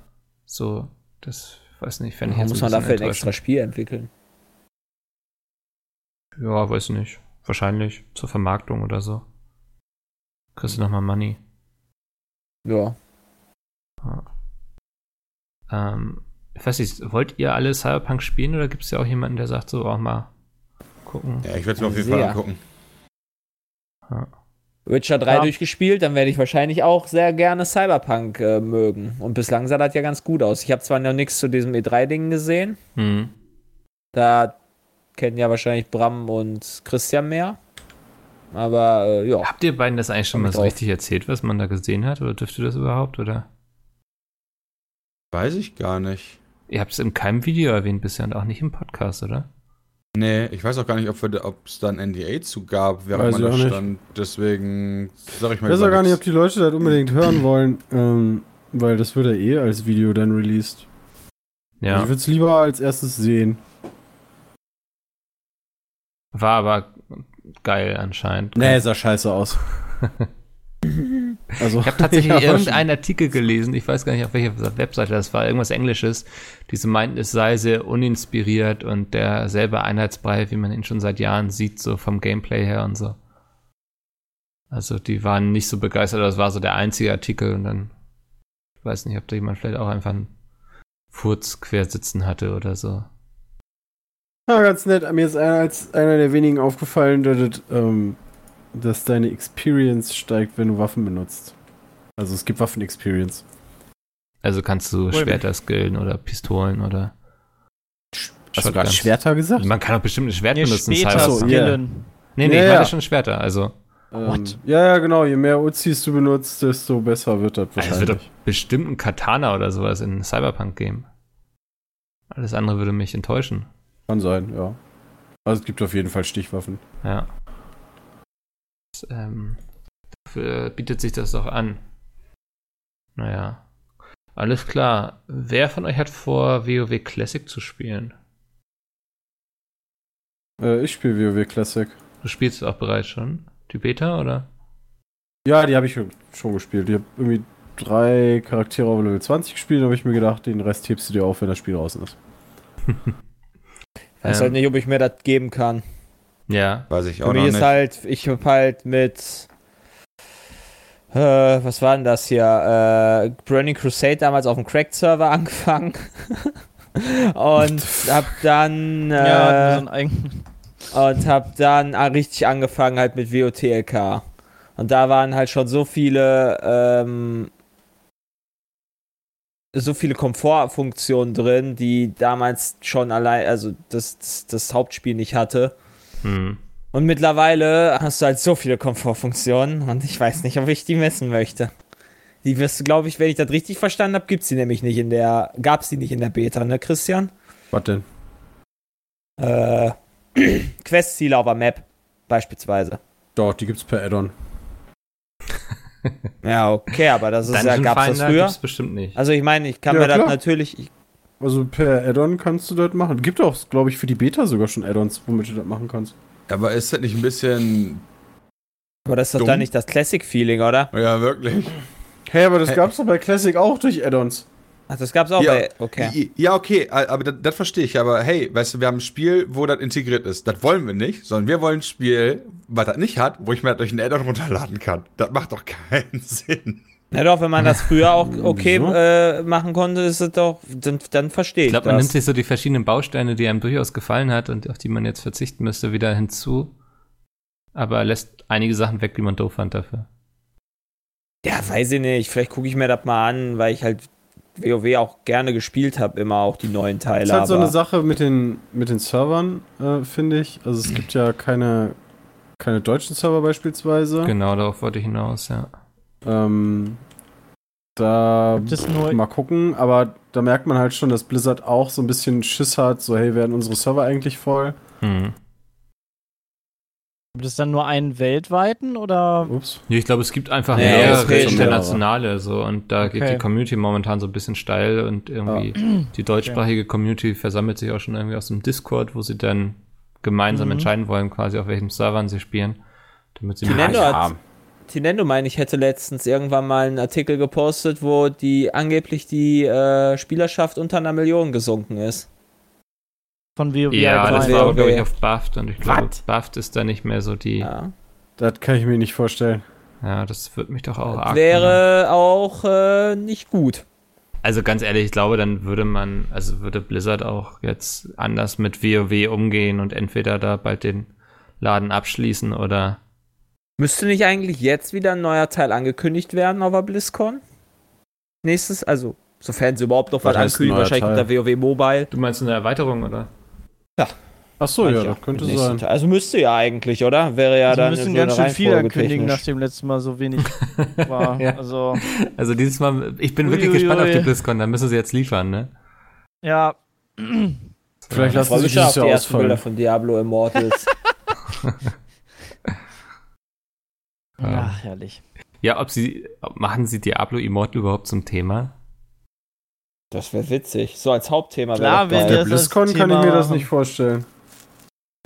So, das, weiß nicht, fände ich jetzt muss man dafür ein extra. Spiel entwickeln? Ja, weiß nicht. Wahrscheinlich zur Vermarktung oder so. Kriegst du nochmal Money. Ja. Ja. Ähm, ich weiß nicht, wollt ihr alle Cyberpunk spielen oder gibt es ja auch jemanden, der sagt so, auch mal gucken? Ja, ich werde es mir auf jeden Sehr. Fall angucken. Ja. Witcher 3 Ja. durchgespielt, dann werde ich wahrscheinlich auch sehr gerne Cyberpunk äh, mögen. Und bislang sah das ja ganz gut aus. Ich habe zwar noch nichts zu diesem E3-Ding gesehen. Hm. Da kennen ja wahrscheinlich Bram und Christian mehr. Aber äh, ja. Habt ihr beiden das eigentlich schon mal so drauf. richtig erzählt, was man da gesehen hat? Oder dürft ihr das überhaupt? Oder? Weiß ich gar nicht. Ihr habt es in keinem Video erwähnt bisher und auch nicht im Podcast, oder? Nee, ich weiß auch gar nicht, ob es da ein NDA zu gab, während Weiß man ich da auch nicht. stand. Deswegen sag ich mal Ich weiß auch gar nicht, ob die Leute das unbedingt hören wollen, ähm, weil das wird ja eh als Video dann released. Ja. Ich würde es lieber als erstes sehen. War aber geil anscheinend. Nee, sah scheiße aus. also, Ich habe tatsächlich Ja, irgendeinen Artikel gelesen, ich weiß gar nicht, auf welcher Webseite das war, irgendwas Englisches, die so meinten, es sei sehr uninspiriert und derselbe Einheitsbrei, wie man ihn schon seit Jahren sieht, so vom Gameplay her und so. Also die waren nicht so begeistert, das war so der einzige Artikel und dann, ich weiß nicht, ob da jemand vielleicht auch einfach einen Furz quersitzen hatte oder so. Ja, ganz nett. Mir ist einer, als einer der wenigen aufgefallen, dass, das, ähm, dass deine Experience steigt, wenn du Waffen benutzt. Also es gibt Waffen-Experience. Also kannst du Schwerter skillen oder Pistolen oder Hast du gerade. Schwerter gesagt? Man kann auch bestimmte Schwert Nee, benutzen. später Cyberpunk. so, yeah. Nee, nee, Ja, ich ja. meine schon Schwerter. Also, Ähm, ja, ja, genau. Je mehr Uzis du benutzt, desto besser wird das es wahrscheinlich. wird doch bestimmt ein Katana oder sowas in Cyberpunk geben. Alles andere würde mich enttäuschen. Kann sein, ja. Also es gibt auf jeden Fall Stichwaffen. Ja. Das, ähm, dafür bietet sich das doch an. Naja. Alles klar. Wer von euch hat vor, WoW Classic zu spielen? Äh, ich spiele WoW Classic. Du spielst auch bereits schon? Die Beta oder? Ja, die habe ich schon gespielt. Ich habe irgendwie drei Charaktere auf Level 20 gespielt, habe ich mir gedacht, den Rest hebst du dir auf, wenn das Spiel draußen ist. Ich weiß Ähm, halt nicht, ob ich mir das geben kann. Ja. Weiß ich Für auch mich noch ist nicht. halt, ich hab halt mit. Äh, was war denn das hier? Äh, Burning Crusade damals auf dem Cracked-Server angefangen. und hab dann. Äh, Ja, so einen eigenen. und hab dann ah, richtig angefangen halt mit WOTLK. Und da waren halt schon so viele, ähm, so viele Komfortfunktionen drin, die damals schon allein, also das, das, das Hauptspiel nicht hatte. Hm. Und mittlerweile hast du halt so viele Komfortfunktionen und ich weiß nicht, ob ich die messen möchte. Die wirst du, glaube ich, wenn ich das richtig verstanden habe, gibt's die nämlich nicht in der, gab's die nicht in der Beta, ne, Christian? Was denn? Äh, Questziele auf der Map, beispielsweise. Doch, die gibt's per Add-on. Ja, okay, aber das ist ja, Dungeon gab's das früher? gibt's bestimmt nicht. Also ich meine, ich kann Ja, mir das natürlich, ich, Also per Add-on kannst du das machen. Gibt auch, glaube ich, für die Beta sogar schon Add-ons, womit du das machen kannst. Aber ist das nicht ein bisschen. aber das ist doch Dumm. dann nicht das Classic-Feeling, oder? Ja, wirklich. Hey, aber das Hä? gab's doch bei Classic auch durch Add-ons. Ach, das gab's auch Ja. bei, okay. Ja, okay, aber das, das verstehe ich. Aber hey, weißt du, wir haben ein Spiel, wo das integriert ist. Das wollen wir nicht, sondern wir wollen ein Spiel, was das nicht hat, wo ich mir das durch einen Add-on runterladen kann. Das macht doch keinen Sinn. Na doch, wenn man das früher auch okay Wieso? äh, machen konnte, ist es doch, dann, dann verstehe Ich ich glaube, man nimmt sich so die verschiedenen Bausteine, die einem durchaus gefallen hat und auf die man jetzt verzichten müsste, wieder hinzu. Aber lässt einige Sachen weg, die man doof fand dafür. Ja, weiß ich nicht. Vielleicht gucke ich mir das mal an, weil ich halt WoW auch gerne gespielt habe, immer auch die neuen Teile. Das ist halt so eine Sache mit den, mit den Servern, äh, finde ich. Also es gibt ja keine, keine deutschen Server beispielsweise. Genau, darauf wollte ich hinaus, ja. Ähm, da mal gucken, aber da merkt man halt schon, dass Blizzard auch so ein bisschen Schiss hat, so hey, werden unsere Server eigentlich voll? Hm. Gibt es dann nur einen weltweiten oder? Ups. Ja, Ich glaube, es gibt einfach Nee, mehrere geht internationale so und da geht Okay. die Community momentan so ein bisschen steil und irgendwie die deutschsprachige Community versammelt sich auch schon irgendwie aus dem Discord, wo sie dann gemeinsam Mhm. entscheiden wollen, quasi auf welchen Servern sie spielen, damit sie Nintendo hat, Tinendo meine ich hätte letztens irgendwann mal einen Artikel gepostet, wo die angeblich die äh, Spielerschaft unter einer Million gesunken ist. Von WoW Ja, das war aber, glaube ich, auf Buffed und ich glaube? Buffed ist da nicht mehr so die. Ja, Ja. Das kann ich mir nicht vorstellen. das wird mich doch auch arg. Wäre auch äh, nicht gut. Also ganz ehrlich, ich glaube, dann würde man, also würde Blizzard auch jetzt anders mit WoW umgehen und entweder da bald den Laden abschließen oder. Müsste nicht eigentlich jetzt wieder ein neuer Teil angekündigt werden auf der BlizzCon? Nächstes, also, sofern sie überhaupt noch was, Was ankündigen, wahrscheinlich Teil? unter WoW Mobile. Du meinst eine Erweiterung, oder? Ach so, Meine ja, ich das könnte sein. Teil. Also müsste ja eigentlich, oder? Wäre ja Sie dann müssen so ganz schön viel ankündigen, nachdem letztes Mal so wenig war. Ja. Also, Also dieses Mal, ich bin Ui, wirklich ui, gespannt ui. auf die BlizzCon, da müssen sie jetzt liefern, ne? ja. Vielleicht Ich lassen sie auf dieses die Jahr ersten Bilder von Diablo Immortals. Ja. Ja, herrlich. Ja, ob sie, machen sie Diablo Immortal überhaupt zum Thema? Das wäre witzig. So als Hauptthema wäre das der das als BlizzCon kann ich mir das nicht vorstellen.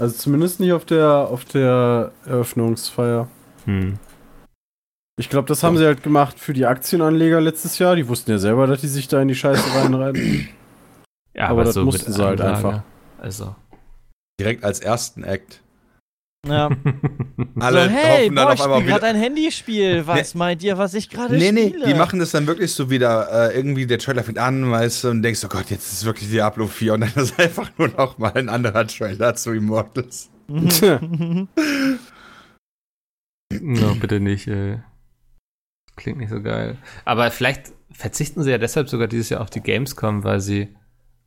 Also zumindest nicht auf der, auf der Eröffnungsfeier. Hm. Ich glaube, das haben sie halt gemacht für die Aktienanleger letztes Jahr. Die wussten ja selber, dass die sich da in die Scheiße reinreiten. Ja, Aber das mit mussten sie halt einfach. Also. Direkt als ersten Act. Ja. Alle so, hey, hoffen dann boah, auf ich einmal spiele gerade ein Handyspiel. Was meint ihr, was ich gerade Nee, nee, spiele? die machen das dann wirklich so wieder, äh, irgendwie der Trailer fängt an, weißt du, und denkst, oh Gott, jetzt ist wirklich Diablo 4 und dann ist einfach nur noch mal ein anderer Trailer zu Immortals. No, bitte nicht, ey. Klingt nicht so geil. Aber vielleicht verzichten sie ja deshalb sogar dieses Jahr auf die Gamescom, weil sie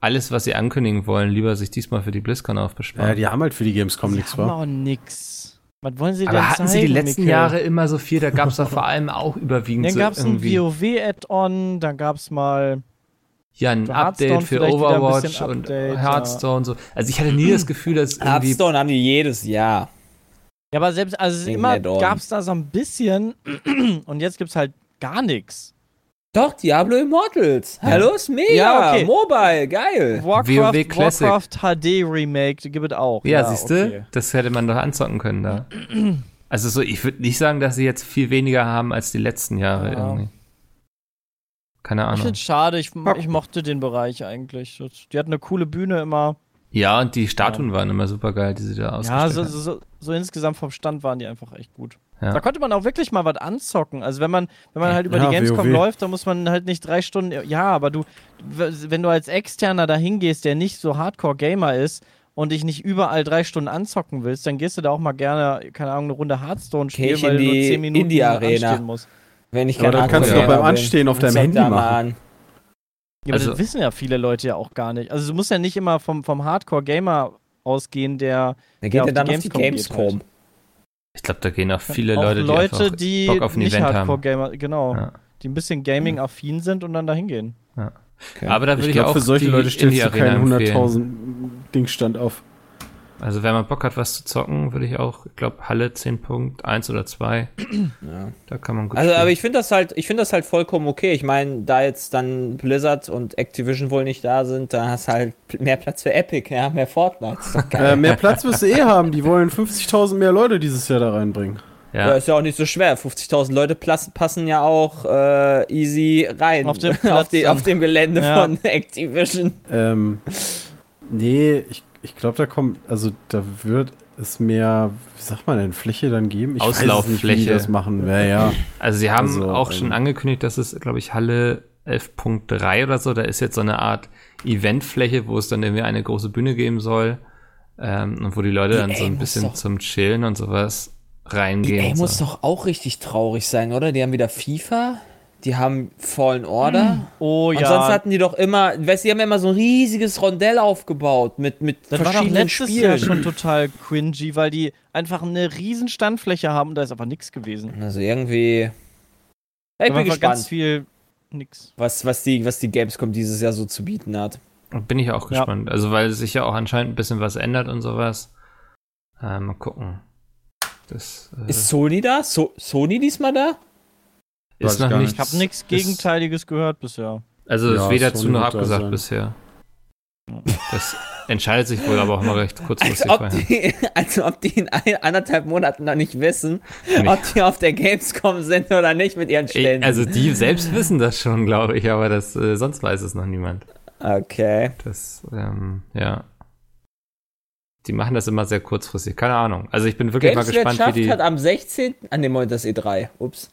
alles, was sie ankündigen wollen, lieber sich diesmal für die BlizzCon aufbesparen. Ja, die haben halt für die Gamescom Die nichts, haben wa? auch nix. Was wollen sie denn Aber hatten sie die zeigen, letzten Mikkel? Jahre immer so viel? Da gab es doch vor allem auch überwiegend Dann so gab es ein WoW-Add-on, dann gab es mal. ja, ein für Update Hearthstone für Overwatch bisschen und Update, Hearthstone so. Also ich hatte nie das Gefühl, dass irgendwie Hearthstone haben die jedes Jahr. Ja, aber selbst, also immer gab es da so ein bisschen und jetzt gibt's halt gar nichts. Doch, Diablo Immortals. Ja. Hallo, ist mega. Ja, okay. Mobile, geil. Warcraft, WoW Classic. Warcraft HD Remake, die gibt es auch. Ja, siehst du, okay. das hätte man doch anzocken können da. Also so, ich würde nicht sagen, dass sie jetzt viel weniger haben als die letzten Jahre Ja. irgendwie. Keine Ich Ahnung. finde schade, ich, ich mochte den Bereich eigentlich. Die hatten eine coole Bühne immer. Ja, und die Statuen waren immer super geil, die sie da Ja, ausgestellt so, haben. so, so, so insgesamt vom Stand waren die einfach echt gut. Ja. Da konnte man auch wirklich mal was anzocken. Also wenn man, wenn man halt über Ja, die Gamescom WoW. läuft, dann muss man halt nicht drei Stunden. Ja, aber du, wenn du als Externer da hingehst, der nicht so Hardcore-Gamer ist und dich nicht überall drei Stunden anzocken willst, dann gehst du da auch mal gerne, keine Ahnung, eine Runde Hearthstone spielen, weil in du nur die 10 Minuten Indie-Arena. anstehen musst. Wenn ich Aber dann kannst du doch beim. Anstehen auf deinem Handy machen. Ja, aber Also- das wissen ja viele Leute ja auch gar nicht. Also du musst ja nicht immer vom, vom Hardcore-Gamer ausgehen, der Dann geht Ja, auf dann die auf die Gamescom geht halt. Ich glaube, da gehen auch viele auch Leute, die, Leute, einfach die Bock auf ein nicht Event haben. Hardcore-Gamer, genau, Ja. die ein bisschen Gaming-affin sind und dann da hingehen. Okay. Aber da würde Ich ich, glaube, auch für solche die Leute stellst du keinen empfehlen. 100.000 Dingstand auf. Also wenn man Bock hat, was zu zocken, würde ich auch, ich glaube, Halle 10 Punkt 1 oder 2. Ja. Da kann man gut Also, spielen. aber ich finde das halt, ich finde das halt vollkommen okay. Ich meine, da jetzt dann Blizzard und Activision wohl nicht da sind, da hast du halt mehr Platz für Epic, ja, mehr Fortnite. Äh, mehr Platz wirst du eh haben. Die wollen 50.000 mehr Leute dieses Jahr da reinbringen. Ja. ja. ist ja auch nicht so schwer. 50.000 Leute passen ja auch äh, easy rein Auf dem auf, die, auf dem Gelände Ja. von Activision. Ähm, nee, ich, ich glaube, da kommt, also da wird es mehr, wie sagt man denn, Fläche dann geben? Ich weiß es nicht, wie Auslauffläche. die das machen. Ja, ja. Also sie haben Also, auch schon ähm, angekündigt, dass es, glaube ich, Halle 11.3 oder so, da ist jetzt so eine Art Eventfläche, wo es dann irgendwie eine große Bühne geben soll. Ähm, und wo die Leute dann so EA ein bisschen doch- zum Chillen und sowas reingehen. EA muss doch auch richtig traurig sein, oder? Die haben wieder FIFA, die haben Fallen Order. Oh Und ja, sonst hatten die doch immer, weißt du, die haben ja immer so ein riesiges Rondell aufgebaut mit, mit das war doch verschiedenen letztes Spielen. Jahr schon total cringy, weil die einfach eine riesen Standfläche haben und da ist aber nichts gewesen. Also irgendwie. Ja, ich bin einfach ganz gespannt, viel nix. was, was, die, was die Gamescom dieses Jahr so zu bieten hat. Bin ich auch Ja. gespannt. Also, weil sich ja auch anscheinend ein bisschen was ändert und sowas. Äh, mal gucken. Das äh, Ist Sony da? So Sony diesmal da? Ist noch nicht. Ich habe nichts Gegenteiliges gehört bisher. Also Ja, ist weder zu noch abgesagt sein. bisher. Das entscheidet sich wohl aber auch mal recht Als kurzfristig ob, vorher. die, als ob die in ein, anderthalb Monaten noch nicht wissen, Nee. ob die auf der Gamescom sind oder nicht mit ihren Ständen. Also die selbst wissen das schon, glaube ich, aber das äh, sonst weiß es noch niemand. okay. Das, ähm, ja. Die machen das immer sehr kurzfristig, keine Ahnung. Also ich bin wirklich mal gespannt, wie Gameswirtschaft die. hat am 16. an dem Moment das E3. Ups.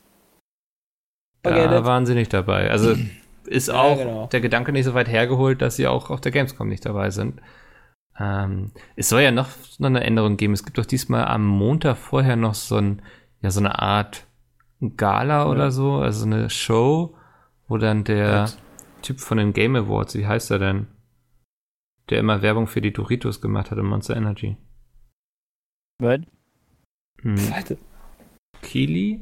Forget Da waren sie nicht dabei. Also ist Ja, auch genau. der Gedanke nicht so weit hergeholt, dass sie auch auf der Gamescom nicht dabei sind. Ähm, es soll ja noch, noch eine Änderung geben. Es gibt doch diesmal am Montag vorher noch so, ein, ja, so eine Art Gala oder so, also eine Show, wo dann der Was? Typ von den Game Awards, wie heißt er denn? Der immer Werbung für die Doritos gemacht hat in Monster Energy. Right? Hm. Kili?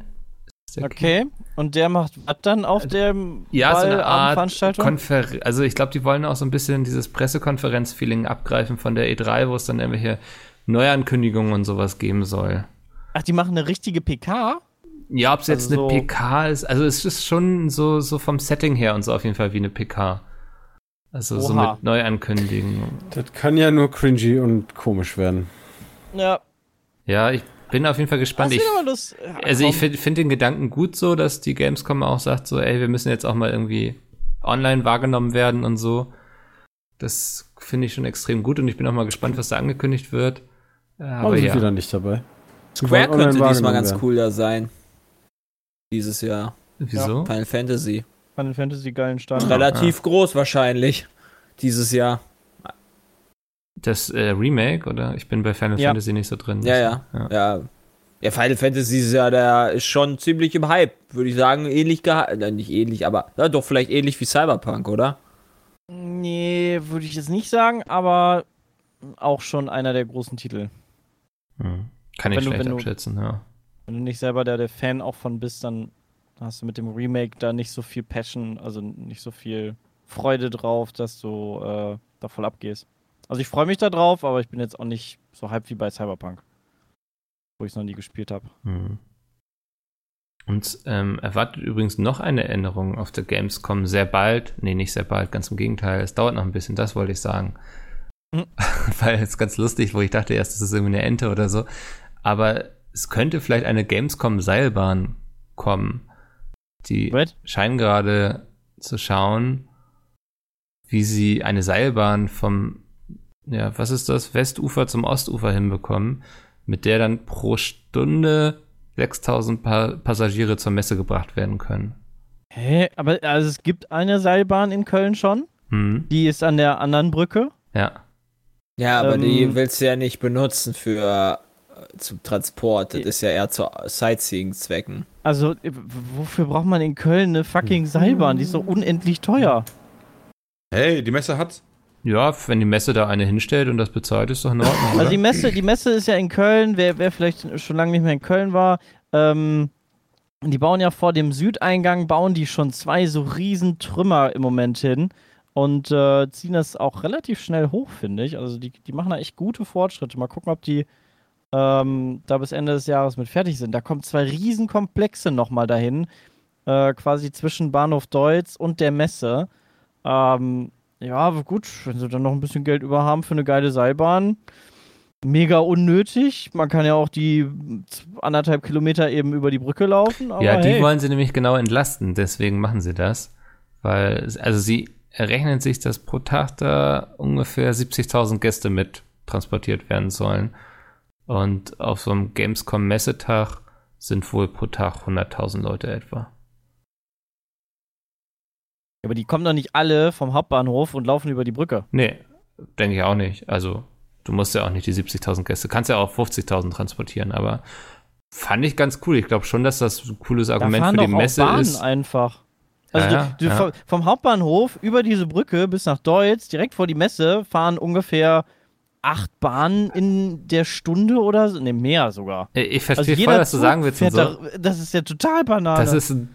Der Okay. Und der macht was dann auf der Ja, so eine Art Veranstaltung? Konfer also ich glaube, die wollen auch so ein bisschen dieses Pressekonferenz-Feeling abgreifen von der E3, wo es dann irgendwelche Neuankündigungen und sowas geben soll. Ach, die machen eine richtige PK? Ja, ob es jetzt Also eine so- PK ist, also es ist schon so, so vom Setting her und so auf jeden Fall wie eine PK. Also so Oha. mit Neuankündigungen. Das kann ja nur cringy und komisch werden. Ja. Ja, ich bin auf jeden Fall gespannt. Ich, aber ja, also ich finde find den Gedanken gut so, dass die Gamescom auch sagt so, ey, wir müssen jetzt auch mal irgendwie online wahrgenommen werden und so. Das finde ich schon extrem gut und ich bin auch mal gespannt, was da angekündigt wird. Äh, Warum Aber sind ja, wir da nicht dabei? Square könnte diesmal ganz werden. cool da sein. Dieses Jahr. wieso? Final Fantasy. Final Fantasy geilen Stand. Relativ groß wahrscheinlich. Dieses Jahr. Das äh, Remake, oder? Ich bin bei Final Ja. Fantasy nicht so drin. Ja, ja. ja. Ja. Ja, Final Fantasy ist ja, der ist schon ziemlich im Hype, würde ich sagen, ähnlich gehalten. Äh, nicht ähnlich, aber ja, doch vielleicht ähnlich wie Cyberpunk, oder? Nee, würde ich jetzt nicht sagen, aber auch schon einer der großen Titel. Hm. Kann ich Wenn du- schlecht du- abschätzen, ja. Wenn du nicht selber der, der Fan auch von bist, dann hast du mit dem Remake da nicht so viel Passion, also nicht so viel Freude drauf, dass du äh, da voll abgehst. Also ich freue mich da drauf, aber ich bin jetzt auch nicht so hyped wie bei Cyberpunk, wo ich es noch nie gespielt habe. Hm. Uns ähm, erwartet übrigens noch eine Änderung auf der Gamescom sehr bald. Nee, nicht sehr bald, ganz im Gegenteil. Es dauert noch ein bisschen, das wollte ich sagen. Hm. Weil es ganz lustig, wo ich dachte erst, das ist irgendwie eine Ente oder so. Aber es könnte vielleicht eine Gamescom-Seilbahn kommen. Die Right? scheinen gerade zu schauen, wie sie eine Seilbahn vom, ja, was ist das, Westufer zum Ostufer hinbekommen, mit der dann pro Stunde 6000 pa Passagiere zur Messe gebracht werden können. Hä? Aber also es gibt eine Seilbahn in Köln schon. Hm, Die ist an der anderen Brücke. ja. Ja, aber die Ähm, willst du ja nicht benutzen für äh, zum Transport. Das ist ja eher zu Sightseeing-Zwecken. Also, äh, wofür braucht man in Köln eine fucking Seilbahn? Die ist so unendlich teuer. Hey, die Messe hat's. Ja, wenn die Messe da eine hinstellt und das bezahlt, ist doch in Ordnung. Also oder? die Messe, die Messe ist ja in Köln, wer, wer vielleicht schon lange nicht mehr in Köln war, ähm, die bauen ja vor dem Südeingang, bauen die schon zwei so riesen Trümmer im Moment hin und äh, ziehen das auch relativ schnell hoch, finde ich. Also die, die machen da echt gute Fortschritte. Mal gucken, ob die ähm, da bis Ende des Jahres mit fertig sind. Da kommen zwei riesen Komplexe nochmal dahin, äh, quasi zwischen Bahnhof Deutz und der Messe. Ähm, ja, aber gut, wenn sie dann noch ein bisschen Geld über haben für eine geile Seilbahn, mega unnötig. Man kann ja auch die anderthalb Kilometer eben über die Brücke laufen. Ja, die hey. wollen sie nämlich genau entlasten, deswegen machen sie das. Weil, also sie errechnen sich, dass pro Tag da ungefähr 70.000 Gäste mit transportiert werden sollen. Und auf so einem Gamescom-Messetag sind wohl pro Tag 100.000 Leute etwa. Aber die kommen doch nicht alle vom Hauptbahnhof und laufen über die Brücke. Nee, denke ich auch nicht. Also, du musst ja auch nicht die 70.000 Gäste, kannst ja auch 50.000 transportieren, aber fand ich ganz cool. Ich glaube schon, dass das ein cooles Argument für die Messe Bahnen ist. einfach. Also Ja, du, du, ja. vom- vom Hauptbahnhof über diese Brücke bis nach Deutz, direkt vor die Messe, fahren ungefähr acht Bahnen in der Stunde oder so. Ne, mehr sogar. Ich Also verstehe jeder voll, was du sagen willst so. da, das ist ja total Banane. Das ist ein,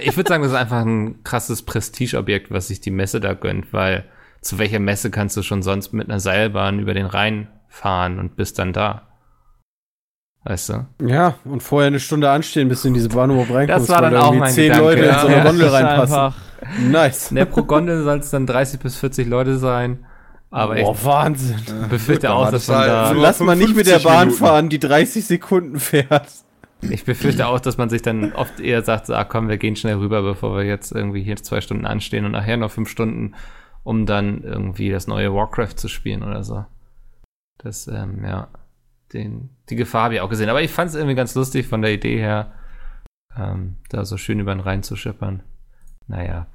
ich würde sagen, das ist einfach ein krasses Prestigeobjekt, was sich die Messe da gönnt, weil zu welcher Messe kannst du schon sonst mit einer Seilbahn über den Rhein fahren und bist dann da? Weißt du? Ja, und vorher eine Stunde anstehen, bis du in diese Bahnhof reinkommst. Das war dann da auch mein zehn Gedanke, Leute in ja. so eine Ja, Gondel reinpassen. Nice. In der pro Gondel soll es dann 30 bis 40 Leute sein, aber Boah, Wahnsinn. befürchte Gut, auch, aber dass das man da, Lass mal nicht mit der 55 Bahn Minuten. fahren, die 30 Sekunden fährt. Ich befürchte auch, dass man sich dann oft eher sagt, so, ah komm, wir gehen schnell rüber, bevor wir jetzt irgendwie hier zwei Stunden anstehen und nachher noch fünf Stunden, um dann irgendwie das neue Warcraft zu spielen oder so. Das, ähm, ja, den, die Gefahr habe ich auch gesehen. Aber ich fand es irgendwie ganz lustig von der Idee her, ähm, da so schön über den Rhein zu schippern. Naja.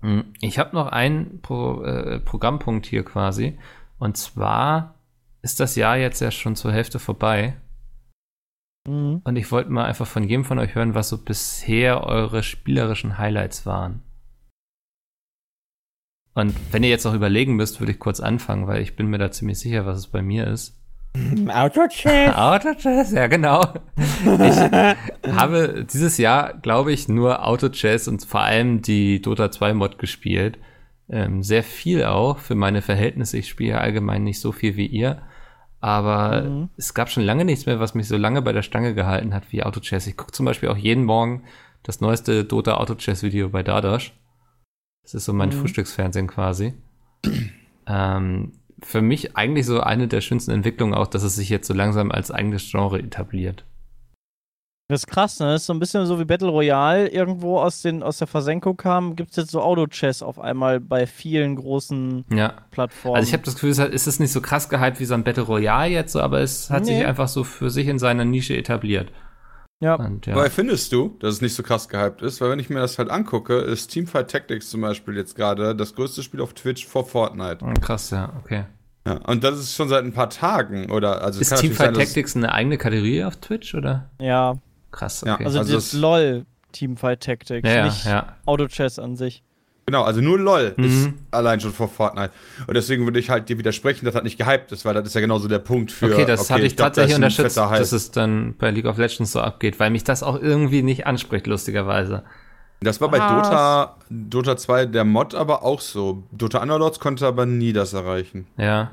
Hm, Ich habe noch einen Pro, äh, Programmpunkt hier quasi. Und zwar ist das Jahr jetzt ja schon zur Hälfte vorbei. Mhm. Und ich wollte mal einfach von jedem von euch hören, was so bisher eure spielerischen Highlights waren. Und wenn ihr jetzt noch überlegen müsst, würde ich kurz anfangen, weil ich bin mir da ziemlich sicher, was es bei mir ist. Autochef. Auto Chess, ja genau. Ich habe dieses Jahr, glaube ich, nur Auto Chess und vor allem die Dota 2 Mod gespielt. Ähm, sehr viel auch für meine Verhältnisse. Ich spiele ja allgemein nicht so viel wie ihr. Aber Mhm. es gab schon lange nichts mehr, was mich so lange bei der Stange gehalten hat wie Auto Chess. Ich gucke zum Beispiel auch jeden Morgen das neueste Dota Auto Chess Video bei Dadash. Das ist so mein Mhm. Frühstücksfernsehen quasi. ähm, für mich eigentlich so eine der schönsten Entwicklungen auch, dass es sich jetzt so langsam als eigenes Genre etabliert. Das ist krass, ne? Das ist so ein bisschen so wie Battle Royale irgendwo aus, den, aus der Versenkung kam, gibt es jetzt so Auto-Chess auf einmal bei vielen großen Ja. Plattformen. Also ich habe das Gefühl, es ist nicht so krass gehypt wie so ein Battle Royale jetzt, so, aber es hat Nee. sich einfach so für sich in seiner Nische etabliert. ja. Und, ja. Woher findest du, dass es nicht so krass gehypt ist? Weil wenn ich mir das halt angucke, ist Teamfight Tactics zum Beispiel jetzt gerade das größte Spiel auf Twitch vor Fortnite. Oh, krass, ja, okay. Ja, und das ist schon seit ein paar Tagen, oder? Also Ist Teamfight sein, Tactics eine eigene Kategorie auf Twitch oder? ja, Krass, Ja, okay. also, Also das LOL Teamfight Tactics, ja, ja, nicht ja. Auto-Chess an sich. Genau, also nur LOL ist Mhm. allein schon vor Fortnite. Und deswegen würde ich halt dir widersprechen, dass das nicht gehypt ist, weil das ist ja genauso der Punkt für. Okay, das hatte ich glaub, tatsächlich das ist ein unterstützt, dass es dann bei League of Legends so abgeht, weil mich das auch irgendwie nicht anspricht, lustigerweise. Das war bei Was? Dota, Dota 2 der Mod aber auch so. Dota Underlords konnte aber nie das erreichen. Ja,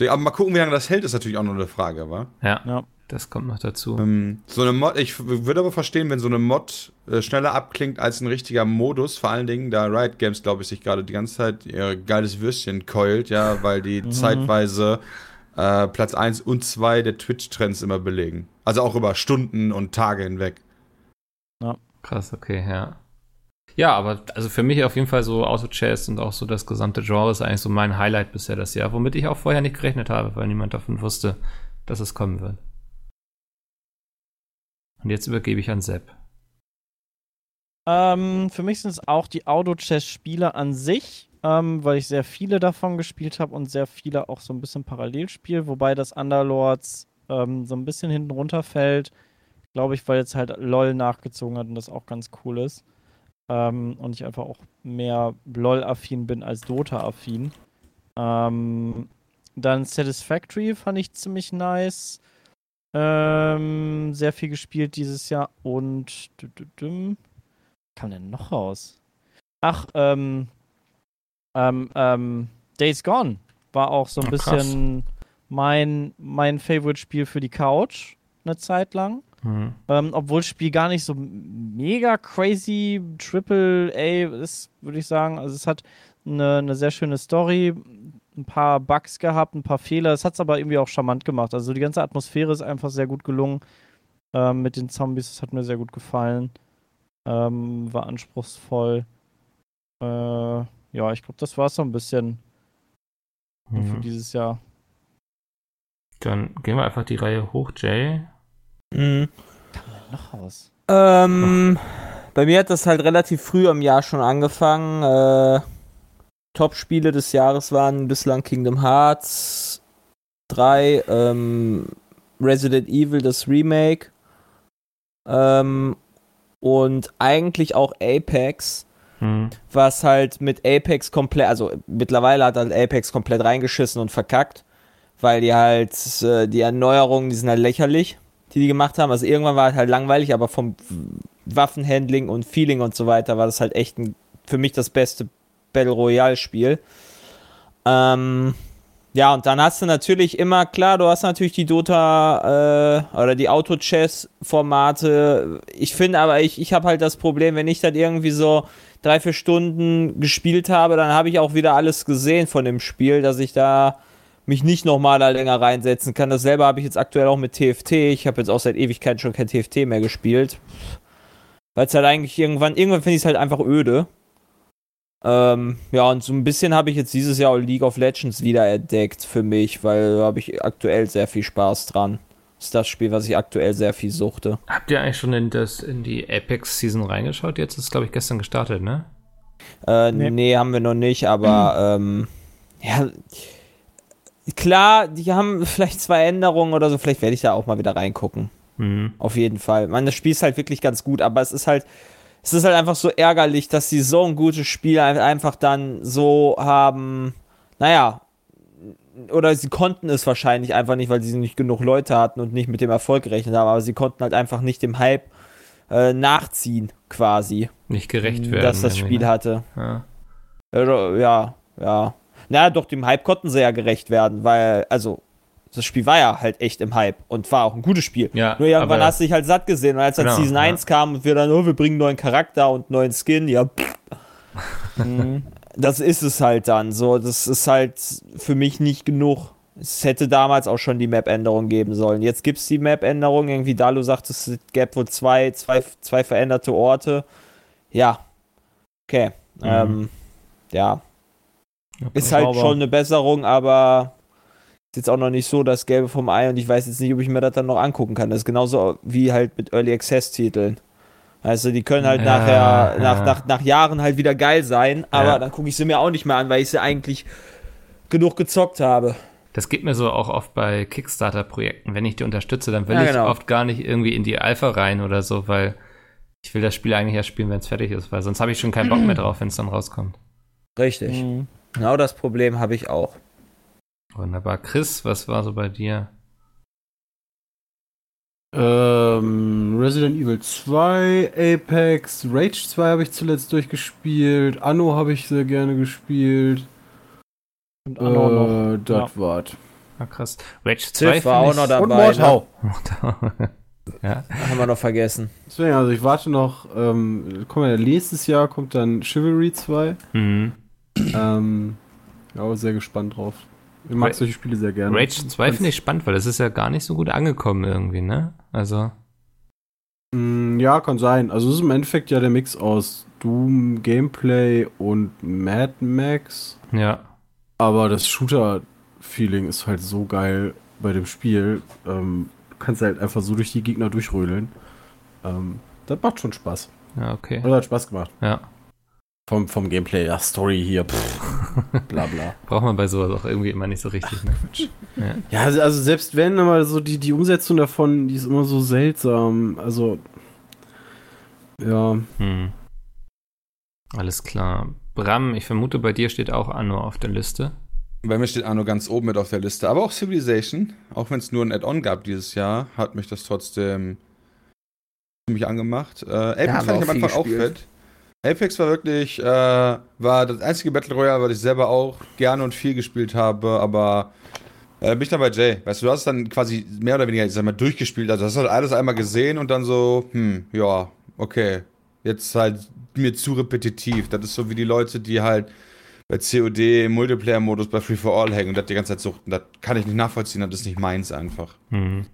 Aber mal gucken, wie lange das hält, ist natürlich auch noch eine Frage, wa? ja, Ja. Das kommt noch dazu. Ähm, so eine Mod, ich würde aber verstehen, wenn so eine Mod äh, schneller abklingt als ein richtiger Modus, vor allen Dingen, da Riot Games, glaube ich, sich gerade die ganze Zeit ihr geiles Würstchen keult, ja, weil die Mhm. zeitweise äh, Platz 1 und 2 der Twitch-Trends immer belegen. Also auch über Stunden und Tage hinweg. Krass, okay, ja. Ja, aber also für mich auf jeden Fall so Auto-Chess und auch so das gesamte Genre ist eigentlich so mein Highlight bisher das Jahr, womit ich auch vorher nicht gerechnet habe, weil niemand davon wusste, dass es kommen wird. Und jetzt übergebe ich an Sepp. Ähm, für mich sind es auch die Auto-Chess-Spiele an sich. ähm, weil ich sehr viele davon gespielt habe und sehr viele auch so ein bisschen parallel spiele, wobei das Underlords ähm, so ein bisschen hinten runterfällt. Glaube ich, weil jetzt halt LOL nachgezogen hat und das auch ganz cool ist. Ähm, und ich einfach auch mehr LOL-affin bin als Dota-affin. Ähm, dann Satisfactory fand ich ziemlich nice. Ähm, sehr viel gespielt dieses Jahr und kam denn noch raus? Ach, ähm, ähm, ähm, Days Gone war auch so ein Oh, bisschen mein, mein Favorite-Spiel für die Couch eine Zeit lang. Mhm. Ähm, obwohl das Spiel gar nicht so mega crazy Triple A ist, würde ich sagen. Also es hat eine, eine sehr schöne Story, ein paar Bugs gehabt, ein paar Fehler. Es hat es aber irgendwie auch charmant gemacht. Also die ganze Atmosphäre ist einfach sehr gut gelungen ähm, mit den Zombies. Das hat mir sehr gut gefallen. Ähm, war anspruchsvoll. Äh, ja, ich glaube, das war es so ein bisschen für Mhm. dieses Jahr. Dann gehen wir einfach die Reihe hoch, Jay. Mhm. Noch raus. Ähm, bei mir hat das halt relativ früh im Jahr schon angefangen. Äh, Top-Spiele des Jahres waren bislang Kingdom Hearts 3, ähm, Resident Evil, das Remake. Ähm, und eigentlich auch Apex, Mhm. was halt mit Apex komplett, also mittlerweile hat halt Apex komplett reingeschissen und verkackt, weil die halt, äh, die Erneuerungen, die sind halt lächerlich, die die gemacht haben. Also irgendwann war es halt langweilig, aber vom Waffenhandling und Feeling und so weiter war das halt echt ein, für mich das beste Battle Royale Spiel. Ähm, ja, und dann hast du natürlich immer, klar, du hast natürlich die Dota äh, oder die Auto-Chess-Formate. Ich finde aber, ich, ich habe halt das Problem, wenn ich dann irgendwie so drei, vier Stunden gespielt habe, dann habe ich auch wieder alles gesehen von dem Spiel, dass ich da mich nicht nochmal da länger reinsetzen kann. Dasselbe habe ich jetzt aktuell auch mit TFT. Ich habe jetzt auch seit Ewigkeiten schon kein TFT mehr gespielt. Weil es halt eigentlich irgendwann, irgendwann finde ich es halt einfach öde. Ähm, ja, und so ein bisschen habe ich jetzt dieses Jahr auch League of Legends wiederentdeckt für mich, weil da habe ich aktuell sehr viel Spaß dran. Das ist das Spiel, was ich aktuell sehr viel suchte. Habt ihr eigentlich schon in, das, in die Apex-Season reingeschaut? Jetzt ist, glaube ich, gestern gestartet, ne? Äh, nee. Nee. haben wir noch nicht, aber ähm, ja, klar, die haben vielleicht zwei Änderungen oder so, vielleicht werde ich da auch mal wieder reingucken. Mhm. Auf jeden Fall. Man, das Spiel ist halt wirklich ganz gut, aber es ist halt, es ist halt einfach so ärgerlich, dass sie so ein gutes Spiel ein- einfach dann so haben, naja, oder sie konnten es wahrscheinlich einfach nicht, weil sie nicht genug Leute hatten und nicht mit dem Erfolg gerechnet haben, aber sie konnten halt einfach nicht dem Hype äh, nachziehen, quasi, Nicht gerecht werden. dass das Spiel ne? hatte. Ja. Oder, ja, ja. Na, doch, dem Hype konnten sie ja gerecht werden, weil, also, das Spiel war ja halt echt im Hype und war auch ein gutes Spiel. Ja, Nur irgendwann aber- hast du dich halt satt gesehen und als dann Genau, Season ja. 1 kam und wir dann, oh, wir bringen einen neuen Charakter und einen neuen Skin, ja, pff. Mhm. das ist es halt dann so. Das ist halt für mich nicht genug. Es hätte damals auch schon die Map-Änderung geben sollen. Jetzt gibt es die Map-Änderung. Irgendwie, Dalu sagt, es gäbe wohl zwei, zwei, zwei veränderte Orte. Ja. Okay. Mhm. Ähm, ja. Ist halt Sauber. schon eine Besserung, aber ist jetzt auch noch nicht so das Gelbe vom Ei und ich weiß jetzt nicht, ob ich mir das dann noch angucken kann. Das ist genauso wie halt mit Early Access Titeln. Also die können halt Ja, nachher, ja. Nach, nach, nach Jahren halt wieder geil sein, aber Ja. dann gucke ich sie mir auch nicht mehr an, weil ich sie eigentlich genug gezockt habe. Das geht mir so auch oft bei Kickstarter-Projekten. Wenn ich die unterstütze, dann will Ja, ich genau. oft gar nicht irgendwie in die Alpha rein oder so, weil ich will das Spiel eigentlich erst spielen, wenn es fertig ist, weil sonst habe ich schon keinen Bock mehr drauf, wenn es dann rauskommt. Richtig. Mhm. Genau das Problem habe ich auch. Wunderbar. Chris, was war so bei dir? Ähm, Resident Evil 2, Apex, Rage 2 habe ich zuletzt durchgespielt, Anno habe ich sehr gerne gespielt. Und Anno noch. Äh, das war's. Ah, krass. Rage 2 Ziff war auch noch Und dabei. Mordhau. da. ja. Haben wir noch vergessen. Deswegen, also ich warte noch, ähm, komm ja, nächstes Jahr kommt dann Chivalry 2. Mhm. ähm, ja, sehr gespannt drauf. Ich mag Ra- solche Spiele sehr gerne. Rage 2 finde ich spannend, weil das ist ja gar nicht so gut angekommen irgendwie, ne? Also, Mm, Ja, kann sein. Also es ist im Endeffekt ja der Mix aus Doom, Gameplay und Mad Max. ja. Aber das Shooter-Feeling ist halt so geil bei dem Spiel. Ähm, du kannst halt einfach so durch die Gegner durchrödeln. Ähm, das macht schon Spaß. Ja, okay. Oder hat Spaß gemacht. Ja. Vom, vom Gameplay, ja, Story hier. Pff. Bla bla. Braucht man bei sowas auch irgendwie immer nicht so richtig. Ne? Ja, also, also selbst wenn, aber so die, die Umsetzung davon, die ist immer so seltsam. Also, ja. Hm. Alles klar. Bram, ich vermute, bei dir steht auch Anno auf der Liste. Bei mir steht Anno ganz oben mit auf der Liste. Aber auch Civilization, auch wenn es nur ein Add-on gab dieses Jahr, hat mich das trotzdem ziemlich angemacht. Äh, Apex haben fand ich am Anfang auch fett. Apex war wirklich, äh, war das einzige Battle Royale, was ich selber auch gerne und viel gespielt habe, aber äh, bin ich dann bei Jay. Weißt du, du hast dann quasi mehr oder weniger, ich sag mal, durchgespielt. Also hast halt alles einmal gesehen und dann so, hm, ja, okay. Jetzt halt mir zu repetitiv. Das ist so wie die Leute, die halt bei COD im Multiplayer-Modus bei Free for All hängen und das die ganze Zeit suchten. Das kann ich nicht nachvollziehen, das ist nicht meins einfach. Hm.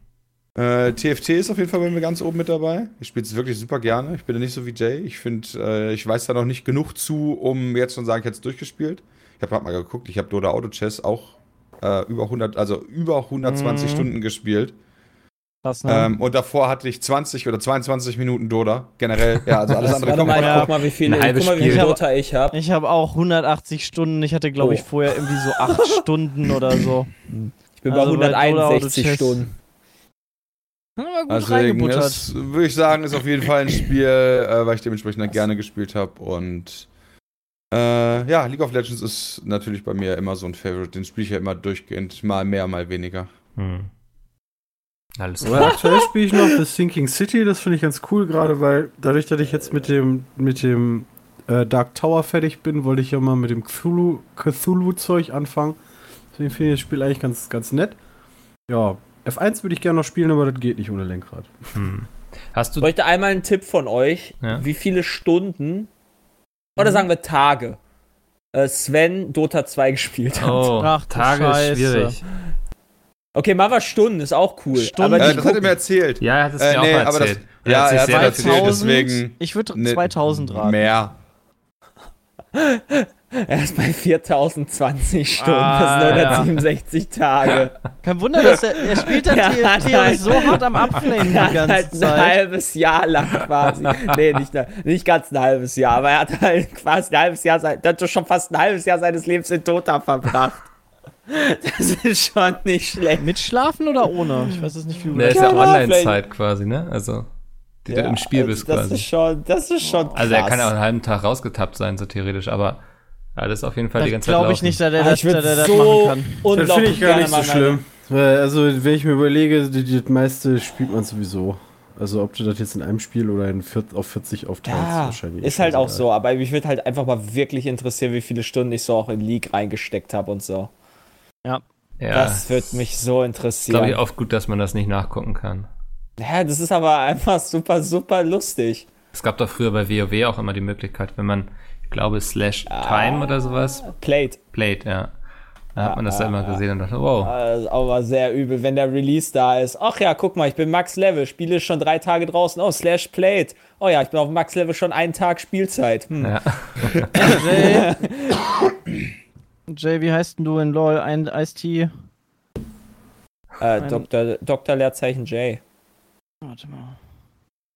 Äh, TFT ist auf jeden Fall bei mir ganz oben mit dabei. Ich spiele es wirklich super gerne. Ich bin da nicht so wie Jay. Ich finde, äh, ich weiß da noch nicht genug zu, um jetzt schon sagen, ich hätte es durchgespielt. Ich habe gerade mal geguckt, ich habe Dota Auto Chess auch äh, über 100, also über 120 Mhm. Stunden gespielt. Krass, ne? Ähm, und davor hatte ich 20 oder 22 Minuten Dota. Generell, ja, also alles andere kommt mal, Ja. guck mal, wie viele, guck mal, wie viel. Dota ich habe. ich habe auch 180 Stunden. Ich hatte, glaube ich, Oh. vorher irgendwie so 8 Stunden oder so. Ich bin Also bei bei Dota 161 Auto-Chess. Stunden. Also das würde ich sagen, ist auf jeden Fall ein Spiel, äh, weil ich dementsprechend gerne gespielt habe. Und äh, ja, League of Legends ist natürlich bei mir immer so ein Favorite. Den spiele ich ja immer durchgehend, mal mehr, mal weniger. Hm. Alles Aber klar. aktuell spiele ich noch The Sinking City, das finde ich ganz cool, gerade weil dadurch, dass ich jetzt mit dem, mit dem äh, Dark Tower fertig bin, wollte ich ja mal mit dem Cthulhu- Cthulhu-Zeug anfangen. Deswegen finde ich das Spiel eigentlich ganz, ganz nett. Ja, F1 würde ich gerne noch spielen, aber das geht nicht ohne Lenkrad. Hm. Hast Ich du. bräuchte einmal einen Tipp von euch, Ja. wie viele Stunden oder Mhm. sagen wir Tage äh, Sven Dota 2 gespielt hat. Oh, Ach, Tage ist schwierig. Okay, machen wir Stunden, ist auch cool. Stunden? Aber Äh, das hat er mir erzählt. Ja, er hat es Äh, mir nee, auch mal aber das- erzählt. ja, er hat dafür- erzählt, 2000, deswegen ich würde ne- 2000 raten. Mehr. Er ist bei 4020 Stunden, Ah, das sind 167 Tage. Kein Wunder, dass er, er spielt dann Ja, ist so hart am Abflamen die Er hat ganze halt ein Zeit. halbes Jahr lang quasi. nee, nicht, nicht ganz ein halbes Jahr, aber er hat halt quasi ein halbes Jahr, sein, er hat schon fast ein halbes Jahr seines Lebens in Dota verbracht. Das ist schon nicht schlecht. Mit Schlafen oder ohne? Ich weiß es nicht, wie du Ne, ist ja Ja, Online-Zeit quasi, ne? Also, die du im Spiel also bist das quasi. Ist schon, das ist schon krass. Also, er kann ja auch einen halben Tag rausgetappt sein, so theoretisch, aber alles auf jeden Fall die Das ganze Zeit glaube ich nicht, dass er Aber das, dass er das so machen kann. Das finde ich gar nicht so schlimm. Weil, also, wenn ich mir überlege, die, die, das meiste spielt man sowieso. Also, ob du das jetzt in einem Spiel oder in vier, auf 40 aufteilst, Ja, wahrscheinlich. ist halt auch egal. so, aber mich würde halt einfach mal wirklich interessieren, wie viele Stunden ich so auch in League reingesteckt habe und so. Ja, Das würde mich so glaube interessieren. ich oft gut, dass man das nicht nachgucken kann. ja, das ist aber einfach super, super lustig. Es gab doch früher bei WoW auch immer die Möglichkeit, wenn man, ich glaube, slash time oder sowas, Played. played, ja. Da hat man das ja, dann immer ja. gesehen und dachte, wow. Also, aber sehr übel, wenn der Release da ist. Ach ja, guck mal, ich bin Max Level, spiele schon drei Tage draußen. Oh, slash played. Oh ja, ich bin auf Max Level schon einen Tag Spielzeit. Hm. Ja. Jay, Jay, wie heißt denn du in LOL? Ein Ice-T? Äh, Dr. Dr. Leerzeichen J. Warte mal.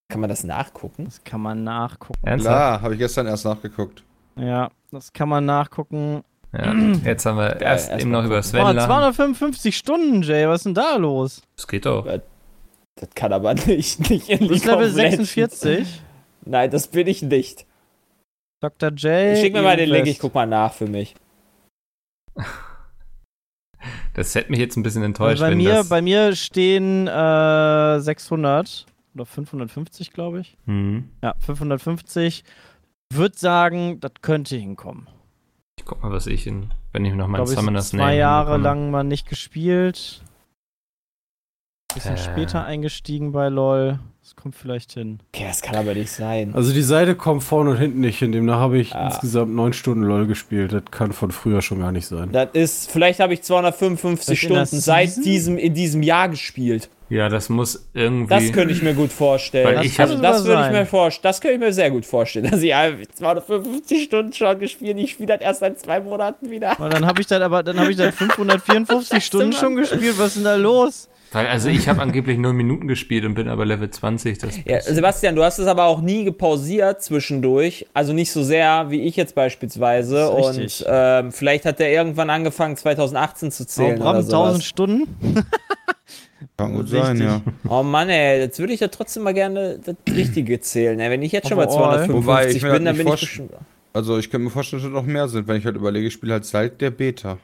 Kann man das nachgucken? Das kann man nachgucken. Ernsthaft? Klar, habe ich gestern erst nachgeguckt. Ja, das kann man nachgucken. Ja. Jetzt haben wir erst erst eben noch über gucken. Sven Boah, lang. 255 Stunden, Jay, was ist denn da los? Das geht doch. Das kann aber nicht, nicht in League Level Legends. 46. Nein, das bin ich nicht. Dr. J. Schick mir mal den Link, ich guck mal nach für mich. Das hätte mich jetzt ein bisschen enttäuscht, Also bei, wenn mir, das... bei mir stehen äh, 600 oder 550, glaube ich. Hm. Ja, 550. Würde sagen, das könnte hinkommen. Ich guck mal, was ich in, wenn ich noch ich, Summoners zwei Name Jahre lang mal nicht gespielt. Bisschen Äh. später eingestiegen bei LOL. Das kommt vielleicht hin. Okay, das kann aber nicht sein. Also die Seite kommt vorne und hinten nicht hin. Demnach habe ich Ah. insgesamt neun Stunden LOL gespielt. Das kann von früher schon gar nicht sein. Das ist, vielleicht habe ich 255 Vielleicht in der Stunden seit Season? diesem, in diesem Jahr gespielt. Ja, das muss irgendwie... Das könnte ich mir gut vorstellen. Weil Das, ich also das würde ich mir vorstellen. Das könnte ich mir sehr gut vorstellen. Dass ich ja 255 Stunden schon gespielt. Ich spiele das erst seit zwei Monaten wieder. Weil dann habe ich dann aber dann habe ich dann 554 Stunden schon gespielt. Was ist denn da los? Weil, also ich habe angeblich 0 Minuten gespielt und bin aber Level 20. Das Ja, Sebastian, du hast es aber auch nie gepausiert zwischendurch. Also nicht so sehr wie ich jetzt beispielsweise. Und ähm, vielleicht hat der irgendwann angefangen, 2018 zu Oh, zählen. Bram, oder 1000 sowas. Stunden? Kann gut sein, ja. Oh Mann, ey, jetzt würde ich ja trotzdem mal gerne das Richtige zählen. Ey. Wenn ich jetzt schon Overall. 255 Wobei, bin, dann halt bin ich bestimmt. Also ich könnte mir vorstellen, dass es noch mehr sind, wenn ich halt überlege, ich spiele halt seit der Beta.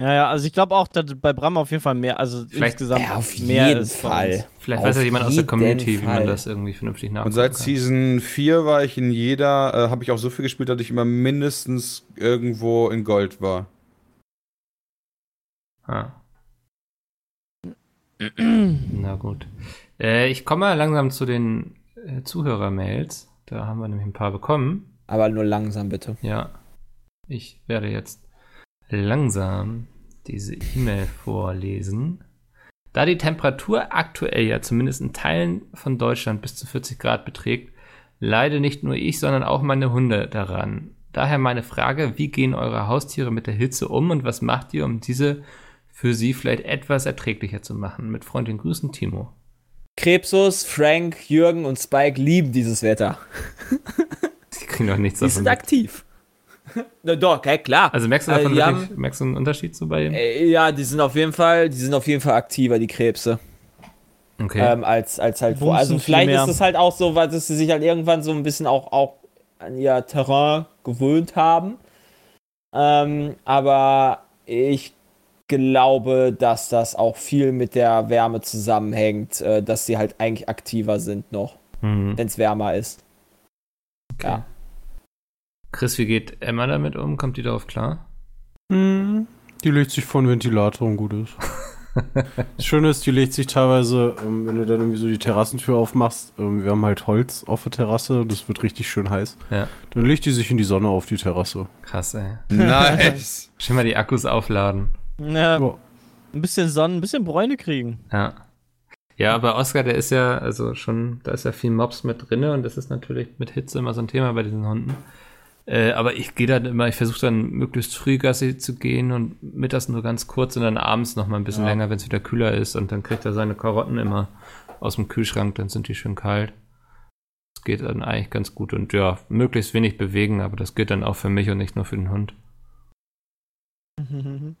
Ja, ja, also ich glaube auch, dass bei Bram auf jeden Fall mehr, also Vielleicht- insgesamt Ja, auf mehr jeden ist Fall. Vielleicht Auf weiß ja jemand aus der Community, wie man Fall. das irgendwie vernünftig nachgucken Und seit kann. Season 4 war ich in jeder, äh, habe ich auch so viel gespielt, dass ich immer mindestens irgendwo in Gold war. Ah. Na gut. Äh, ich komme mal langsam zu den äh, Zuhörermails. Da haben wir nämlich ein paar bekommen. Aber nur langsam, bitte. Ja. Ich werde jetzt langsam diese E-Mail vorlesen. Da die Temperatur aktuell ja zumindest in Teilen von Deutschland bis zu 40 Grad beträgt, leide nicht nur ich, sondern auch meine Hunde daran. Daher meine Frage, wie gehen eure Haustiere mit der Hitze um und was macht ihr, um diese für sie vielleicht etwas erträglicher zu machen? Mit freundlichen Grüßen, Timo. Krebsus, Frank, Jürgen und Spike lieben dieses Wetter. Sie kriegen doch nichts Die davon. sind mit. aktiv. Na doch, okay, klar. Also merkst du davon wirklich, haben- merkst du einen Unterschied so bei ihm? Äh, Ja, die sind auf jeden Fall, die sind auf jeden Fall aktiver, die Krebse. Okay. Ähm, als, als halt vor. Bumsen Also viel vielleicht ist es halt auch so, weil dass sie sich halt irgendwann so ein bisschen auch, auch an ihr Terrain gewöhnt haben. Ähm, aber ich glaube, dass das auch viel mit der Wärme zusammenhängt, äh, dass sie halt eigentlich aktiver sind noch, Mhm. wenn es wärmer ist. Ja. Chris, wie geht Emma damit um? Kommt die darauf klar? Hm, die legt sich vor den Ventilator und gut ist. Das Schöne ist, die legt sich teilweise, ähm, wenn du dann irgendwie so die Terrassentür aufmachst, ähm, wir haben halt Holz auf der Terrasse, das wird richtig schön heiß. Ja. Dann legt die sich in die Sonne auf die Terrasse. Krass, ey. Nice. Schon mal die Akkus aufladen. Ja, Ja. ein bisschen Sonnen, ein bisschen Bräune kriegen. Ja. Ja, aber Oscar, der ist ja, also schon, da ist ja viel Mobs mit drinne und das ist natürlich mit Hitze immer so ein Thema bei diesen Hunden. Äh, aber ich gehe dann immer, ich versuche dann möglichst früh Gassi zu gehen und mittags nur ganz kurz und dann abends noch mal ein bisschen Ja. länger, wenn es wieder kühler ist und dann kriegt er seine Karotten immer aus dem Kühlschrank, dann sind die schön kalt. Das geht dann eigentlich ganz gut und ja, möglichst wenig bewegen, aber das gilt dann auch für mich und nicht nur für den Hund.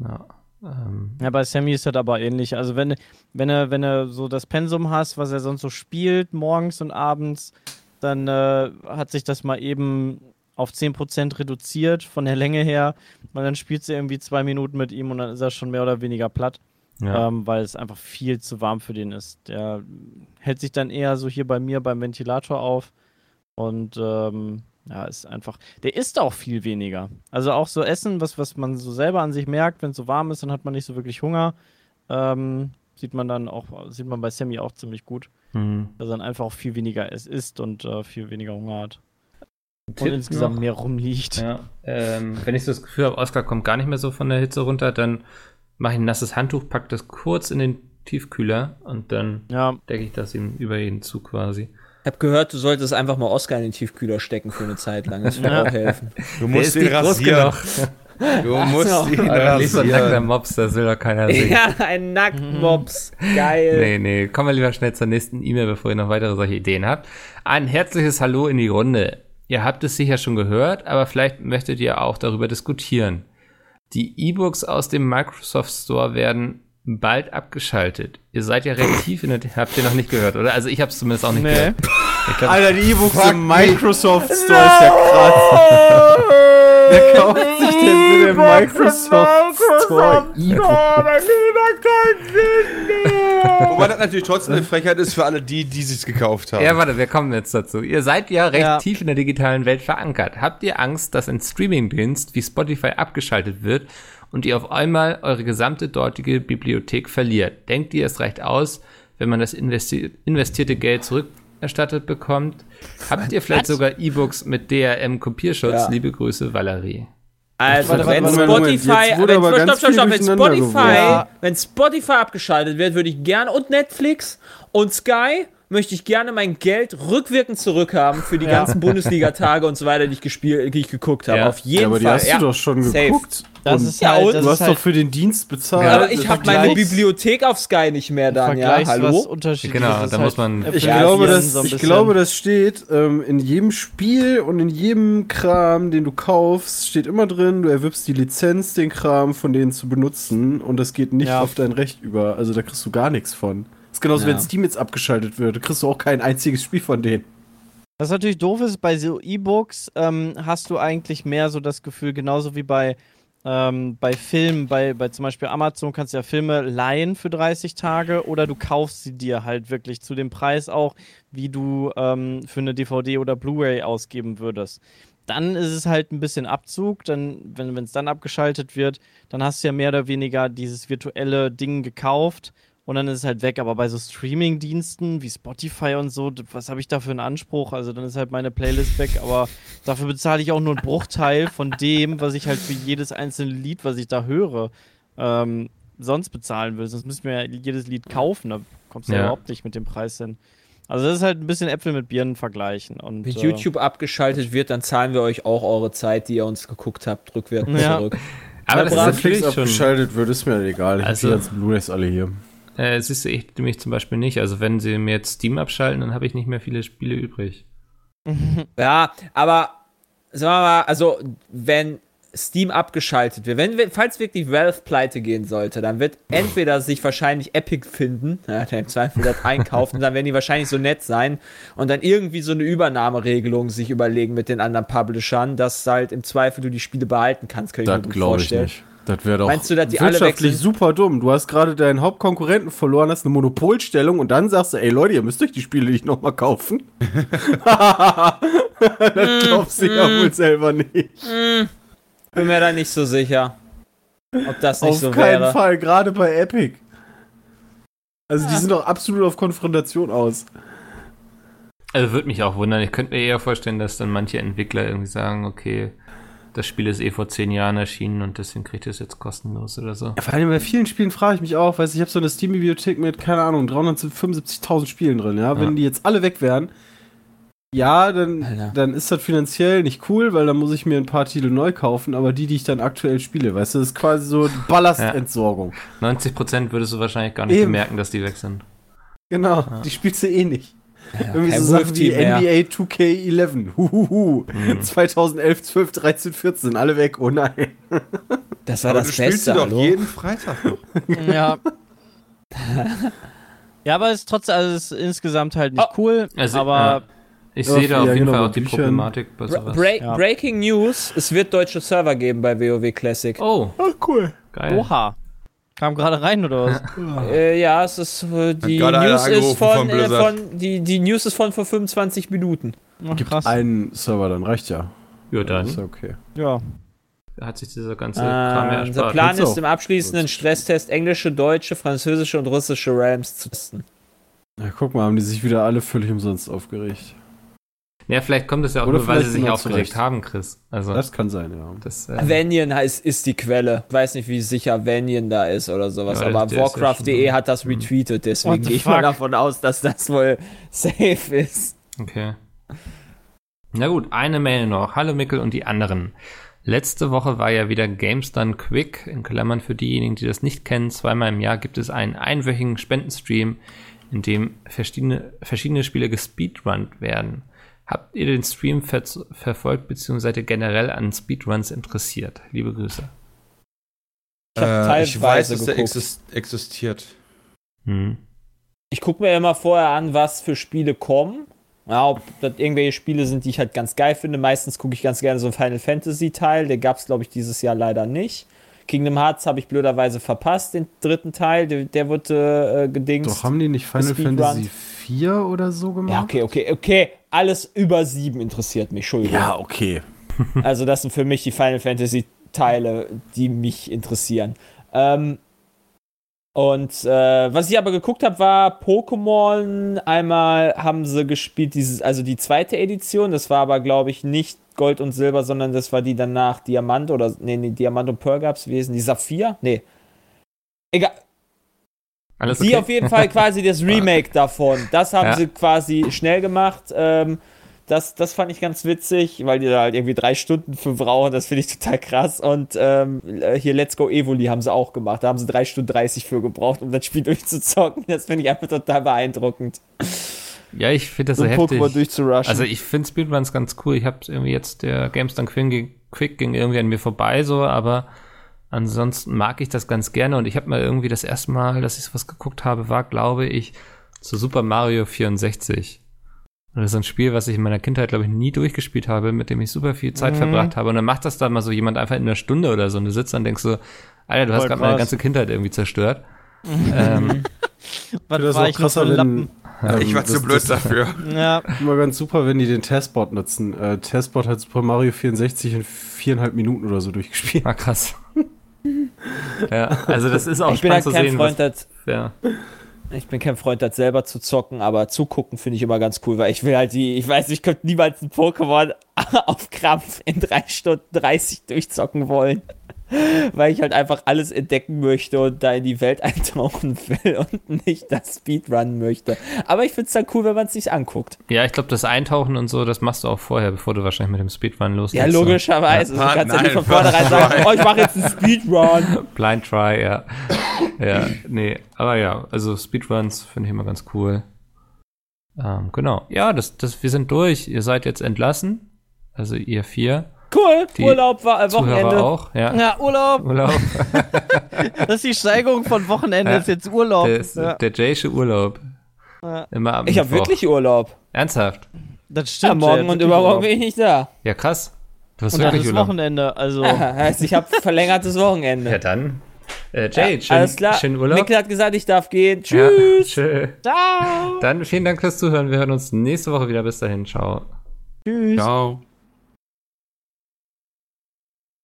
Ja. Ähm, Ja, bei Sammy ist das aber ähnlich. Also wenn, wenn er, wenn er so das Pensum hast, was er sonst so spielt, morgens und abends, dann äh, hat sich das mal eben auf 10% reduziert von der Länge her. Und dann spielt sie irgendwie zwei Minuten mit ihm und dann ist er schon mehr oder weniger platt, ja. ähm, weil es einfach viel zu warm für den ist. Der hält sich dann eher so hier bei mir beim Ventilator auf und ähm, ja, ist einfach. Der isst auch viel weniger. Also auch so Essen, was, was man so selber an sich merkt, wenn es so warm ist, dann hat man nicht so wirklich Hunger. Ähm, sieht man dann auch, sieht man bei Sammy auch ziemlich gut, Mhm. dass er dann einfach auch viel weniger es isst und äh, viel weniger Hunger hat. Und Tipp insgesamt noch. mehr rumliegt. Ja, ähm, wenn ich so das Gefühl habe, Oskar kommt gar nicht mehr so von der Hitze runter, dann mache ich ein nasses Handtuch, pack das kurz in den Tiefkühler und dann Ja, decke ich das ihm über ihn zu quasi. Ich habe gehört, du solltest einfach mal Oscar in den Tiefkühler stecken für eine Zeit lang. Das würde Ja. auch helfen. Du musst ihn rasieren. Du musst so. ihn so ein nackter. Mops, das will doch keiner sehen. ja, ein Nacktmops. Geil. Nee, nee, kommen wir lieber schnell zur nächsten E-Mail, bevor ihr noch weitere solche Ideen habt. Ein herzliches Hallo in die Runde. Ihr habt es sicher schon gehört, aber vielleicht möchtet ihr auch darüber diskutieren. Die E-Books aus dem Microsoft Store werden bald abgeschaltet. Ihr seid ja recht tief in der... Habt ihr noch nicht gehört, oder? Also ich habe es zumindest auch nicht Nee. gehört. Glaub, Alter, die E-Books im. Microsoft Store ist ja krass. Wer kauft sich denn so den Microsoft Store E-Book? Wobei das natürlich trotzdem eine Frechheit ist für alle die, die sich's gekauft haben. Ja, warte, wir kommen jetzt dazu. Ihr seid ja recht Ja. tief in der digitalen Welt verankert. Habt ihr Angst, dass ein Streamingdienst wie Spotify abgeschaltet wird und ihr auf einmal eure gesamte dortige Bibliothek verliert? Denkt ihr, es reicht aus, wenn man das investi investierte Geld zurückerstattet bekommt? Habt ihr vielleicht sogar E-Books mit DRM-Kopierschutz? Ja. Liebe Grüße, Valerie. Also, Warte, wenn warte. Spotify, wenn, stopp, stopp, stopp, Spotify, geworfen. Ja. wenn Spotify abgeschaltet wird, würde ich gern und Netflix und Sky möchte ich gerne mein Geld rückwirkend zurückhaben für die ganzen Bundesliga-Tage und so weiter, die ich gespielt, die ich geguckt habe. Ja. Auf jeden Ja, aber die Fall. hast ja. du doch schon safe. geguckt. Das Und ist Ja, halt, und das du hast halt doch für den Dienst bezahlt. aber ich habe meine Bibliothek auf Sky nicht mehr dann, ja. Vergleichs- was Hallo? Genau, da muss halt man- Äpfel Ich, Ja, glaube, das, so ich glaube, das steht ähm, in jedem Spiel und in jedem Kram, den du kaufst, steht immer drin, du erwirbst die Lizenz, den Kram von denen zu benutzen und das geht nicht Ja. auf dein Recht über. Also da kriegst du gar nichts von. Genauso, Ja. wenn Steam jetzt abgeschaltet wird, da kriegst du auch kein einziges Spiel von denen. Was natürlich doof ist, bei so E-Books ähm, hast du eigentlich mehr so das Gefühl, genauso wie bei, ähm, bei Filmen, bei, bei zum Beispiel Amazon kannst du ja Filme leihen für 30 Tage oder du kaufst sie dir halt wirklich zu dem Preis auch, wie du ähm, für eine DVD oder Blu-ray ausgeben würdest. Dann ist es halt ein bisschen Abzug, dann, wenn es dann abgeschaltet wird, dann hast du ja mehr oder weniger dieses virtuelle Ding gekauft und dann ist es halt weg. Aber bei so Streaming-Diensten wie Spotify und so, was habe ich da für einen Anspruch? Also dann ist halt meine Playlist weg, aber dafür bezahle ich auch nur einen Bruchteil von dem, was ich halt für jedes einzelne Lied, was ich da höre, ähm, sonst bezahlen will. Sonst müssten wir ja jedes Lied kaufen. Da kommst du ja. Überhaupt nicht mit dem Preis hin. Also das ist halt ein bisschen Äpfel mit Birnen vergleichen. Und, Wenn äh, YouTube abgeschaltet wird, dann zahlen wir euch auch eure Zeit, die ihr uns geguckt habt, rückwirkend Ja. zurück. Aber das ist Bram, natürlich Netflix schon. abgeschaltet wird, ist mir egal. Ich Also- habe die ganzen Blu-rays alle hier. Äh, siehst du, ich nämlich zum Beispiel nicht. Also wenn sie mir jetzt Steam abschalten, dann habe ich nicht mehr viele Spiele übrig. Ja, aber sagen wir mal, also wenn Steam abgeschaltet wird, wenn, falls wirklich Valve pleite gehen sollte, dann wird entweder sich wahrscheinlich Epic finden, ja, der im Zweifel das einkaufen, dann werden die wahrscheinlich so nett sein und dann irgendwie so eine Übernahmeregelung sich überlegen mit den anderen Publishern, dass halt im Zweifel du die Spiele behalten kannst, kann ich mir Das gut glaube ich vorstellen. nicht. Das wäre doch Meinst du, dass die alle wirtschaftlich wechseln? super dumm. Du hast gerade deinen Hauptkonkurrenten verloren, hast eine Monopolstellung und dann sagst du, ey Leute, ihr müsst euch die Spiele nicht nochmal kaufen. das glaubst du ja wohl selber nicht. Bin mir da nicht so sicher, ob das nicht Auf so keinen wäre. Fall, gerade bei Epic. Also die sind doch absolut auf Konfrontation aus. Also würde mich auch wundern. Ich könnte mir eher vorstellen, dass dann manche Entwickler irgendwie sagen, okay, das Spiel ist eh vor zehn Jahren erschienen und deswegen kriegt ihr es jetzt kostenlos oder so. Ja, vor allem bei vielen Spielen frage ich mich auch, weißt du, ich habe so eine Steam-Bibliothek mit, keine Ahnung, 375.000 Spielen drin, ja. Wenn Ja. die jetzt alle weg wären, ja, dann, Alter. dann ist das finanziell nicht cool, weil dann muss ich mir ein paar Titel neu kaufen, aber die, die ich dann aktuell spiele, weißt du, das ist quasi so Ballastentsorgung. 90% würdest du wahrscheinlich gar nicht Eben. bemerken, dass die weg sind. Genau, die spielst du eh nicht. Irgendwie kein so Sachen wie mehr. NBA 2K11. Huhuhu. Mhm. 2011, 12, 13, 14, alle weg. Oh nein. Das war Aber das du Beste, sie doch hallo? jeden Freitag noch. Ja. ja, aber es ist trotzdem, also es ist insgesamt halt nicht cool. Also, aber ja. Ich Ja, sehe da auf ja, jeden genau, Fall auch die Büchern. Problematik bei sowas. Bra Ja. Breaking News: Es wird deutsche Server geben bei WoW Classic. Oh, cool. geil. Oha. Kam gerade rein oder was? Äh, ja, es ist äh, die News ist von, von äh, von die, die News ist von vor 25 Minuten. Ach, krass. Ein Server, dann reicht ja. Ja, Ist dann ja okay. Ja. hat sich dieser ganze Kram ja unser erspart. Plan Geht's ist im abschließenden Stresstest englische, deutsche, französische und russische Realms zu testen. Ja, guck mal, haben die sich wieder alle völlig umsonst aufgeregt. Ja, vielleicht kommt es ja auch Oder nur, weil sie sich aufgeregt zurecht. haben, Chris. Also, Das kann sein, ja. das, äh, Vanyan heißt, ist die Quelle. Ich weiß nicht, wie sicher Vanyan da ist oder sowas, Ja, aber Warcraft.de hat das retweetet, deswegen gehe ich mal davon aus, dass das wohl safe ist. Okay. Na gut, eine Mail noch. Hallo Mickel und die anderen. Letzte Woche war ja wieder Games Done Quick. In Klammern für diejenigen, die das nicht kennen. Zweimal im Jahr gibt es einen einwöchigen Spendenstream, in dem verschiedene, verschiedene Spiele gespeedrunnt werden. Habt ihr den Stream ver verfolgt bzw. seid ihr generell an Speedruns interessiert? Liebe Grüße. Ich habe Äh, ich weiß, teilweise dass der geguckt. exist existiert. Hm. Ich gucke mir immer vorher an, was für Spiele kommen. Ja, ob das irgendwelche Spiele sind, die ich halt ganz geil finde. Meistens gucke ich ganz gerne so einen Final Fantasy Teil. Der gab es, glaube ich, dieses Jahr leider nicht. Kingdom Hearts habe ich blöderweise verpasst, den dritten Teil. Der, der wurde äh, gedingst. Doch, haben die nicht Final. Fantasy 4 oder so gemacht? ja, okay, okay, okay. Alles über sieben interessiert mich, Entschuldigung. Ja, okay. Also das sind für mich die Final Fantasy Teile, die mich interessieren. Ähm, und äh, was ich aber geguckt habe, war Pokémon. Einmal haben sie gespielt, dieses, also die zweite Edition. Das war aber, glaube ich, nicht Gold und Silber, sondern das war die danach Diamant oder nee, nee Diamant und Pearl gab's gewesen. Die Saphir? Nee. Egal. Alles Die okay? auf jeden Fall quasi das Remake davon. Das haben Ja. sie quasi schnell gemacht. Ähm, das, das fand ich ganz witzig, weil die da halt irgendwie drei Stunden für brauchen. Das finde ich total krass. Und ähm, äh, hier Let's Go Evoli haben sie auch gemacht. Da haben sie drei Stunden 30 für gebraucht, um das Spiel durchzuzocken. Das finde ich einfach total beeindruckend. Ja, ich finde das so, heftig. Pokémon durchzurushen. Also ich finde Speedruns ganz cool. Ich habe irgendwie jetzt, der Games Done Quick, Quick ging irgendwie an mir vorbei so, aber ansonsten mag ich das ganz gerne und ich habe mal irgendwie das erste Mal, dass ich was geguckt habe, war, glaube ich, zu Super Mario 64. Und das ist ein Spiel, was ich in meiner Kindheit, glaube ich, nie durchgespielt habe, mit dem ich super viel Zeit Mhm. verbracht habe. Und dann macht das dann mal so jemand einfach in einer Stunde oder so und du sitzt dann und denkst so, Alter, du hast Voll gerade meine ganze Kindheit irgendwie zerstört. ähm, Was war auch ich krasser, ein wenn. Lappen? Ähm, Ich war zu blöd das- dafür. Ja, Immer ganz super, wenn die den Testbot nutzen. Äh, Testbot hat Super Mario 64 in viereinhalb Minuten oder so durchgespielt. war krass. ja, also das ist auch ich bin halt spannend zu kein sehen, Freund, was, das, ja. ich bin kein Freund, das selber zu zocken, aber zugucken finde ich immer ganz cool, weil ich will halt die, ich weiß, ich könnte niemals ein Pokémon auf Krampf in drei Stunden 30 durchzocken wollen. Weil ich halt einfach alles entdecken möchte und da in die Welt eintauchen will und nicht das Speedrun möchte. Aber ich finde es dann cool, wenn man es sich anguckt. Ja, ich glaube, das Eintauchen und so, das machst du auch vorher, bevor du wahrscheinlich mit dem Speedrun loslegst. Ja, logischerweise. Ja. du kannst ja nicht Nein, von vornherein sagen, oh, ich mache jetzt einen Speedrun. So. Blind Try, ja. ja, nee, aber ja, also Speedruns finde ich immer ganz cool. Ähm, genau. Ja, das, das, wir sind durch. Ihr seid jetzt entlassen. Also ihr vier. Cool, Die Urlaub, war, äh, Zuhörer Wochenende. auch, ja. ja Urlaub. Urlaub. Das ist die Steigerung von Wochenende, Ja. ist jetzt Urlaub. Der, ist, ja. der Jaysche Urlaub. Ja. Immer am Ich habe wirklich Urlaub. Ernsthaft? Das Ja, stimmt. morgen der hat und übermorgen bin ich nicht da. Ja, krass. Du hast Und dann wirklich ist Urlaub. Wochenende, also. heißt, ich habe verlängertes Wochenende. Ja, dann. Äh, Jay, Ja, schön, alles klar. schönen Urlaub. Mikkel hat gesagt, ich darf gehen. Ja, Tschüss. tschö. Ciao. Dann vielen Dank fürs Zuhören. Wir hören uns nächste Woche wieder. Bis dahin. Ciao. Tschüss. Ciao.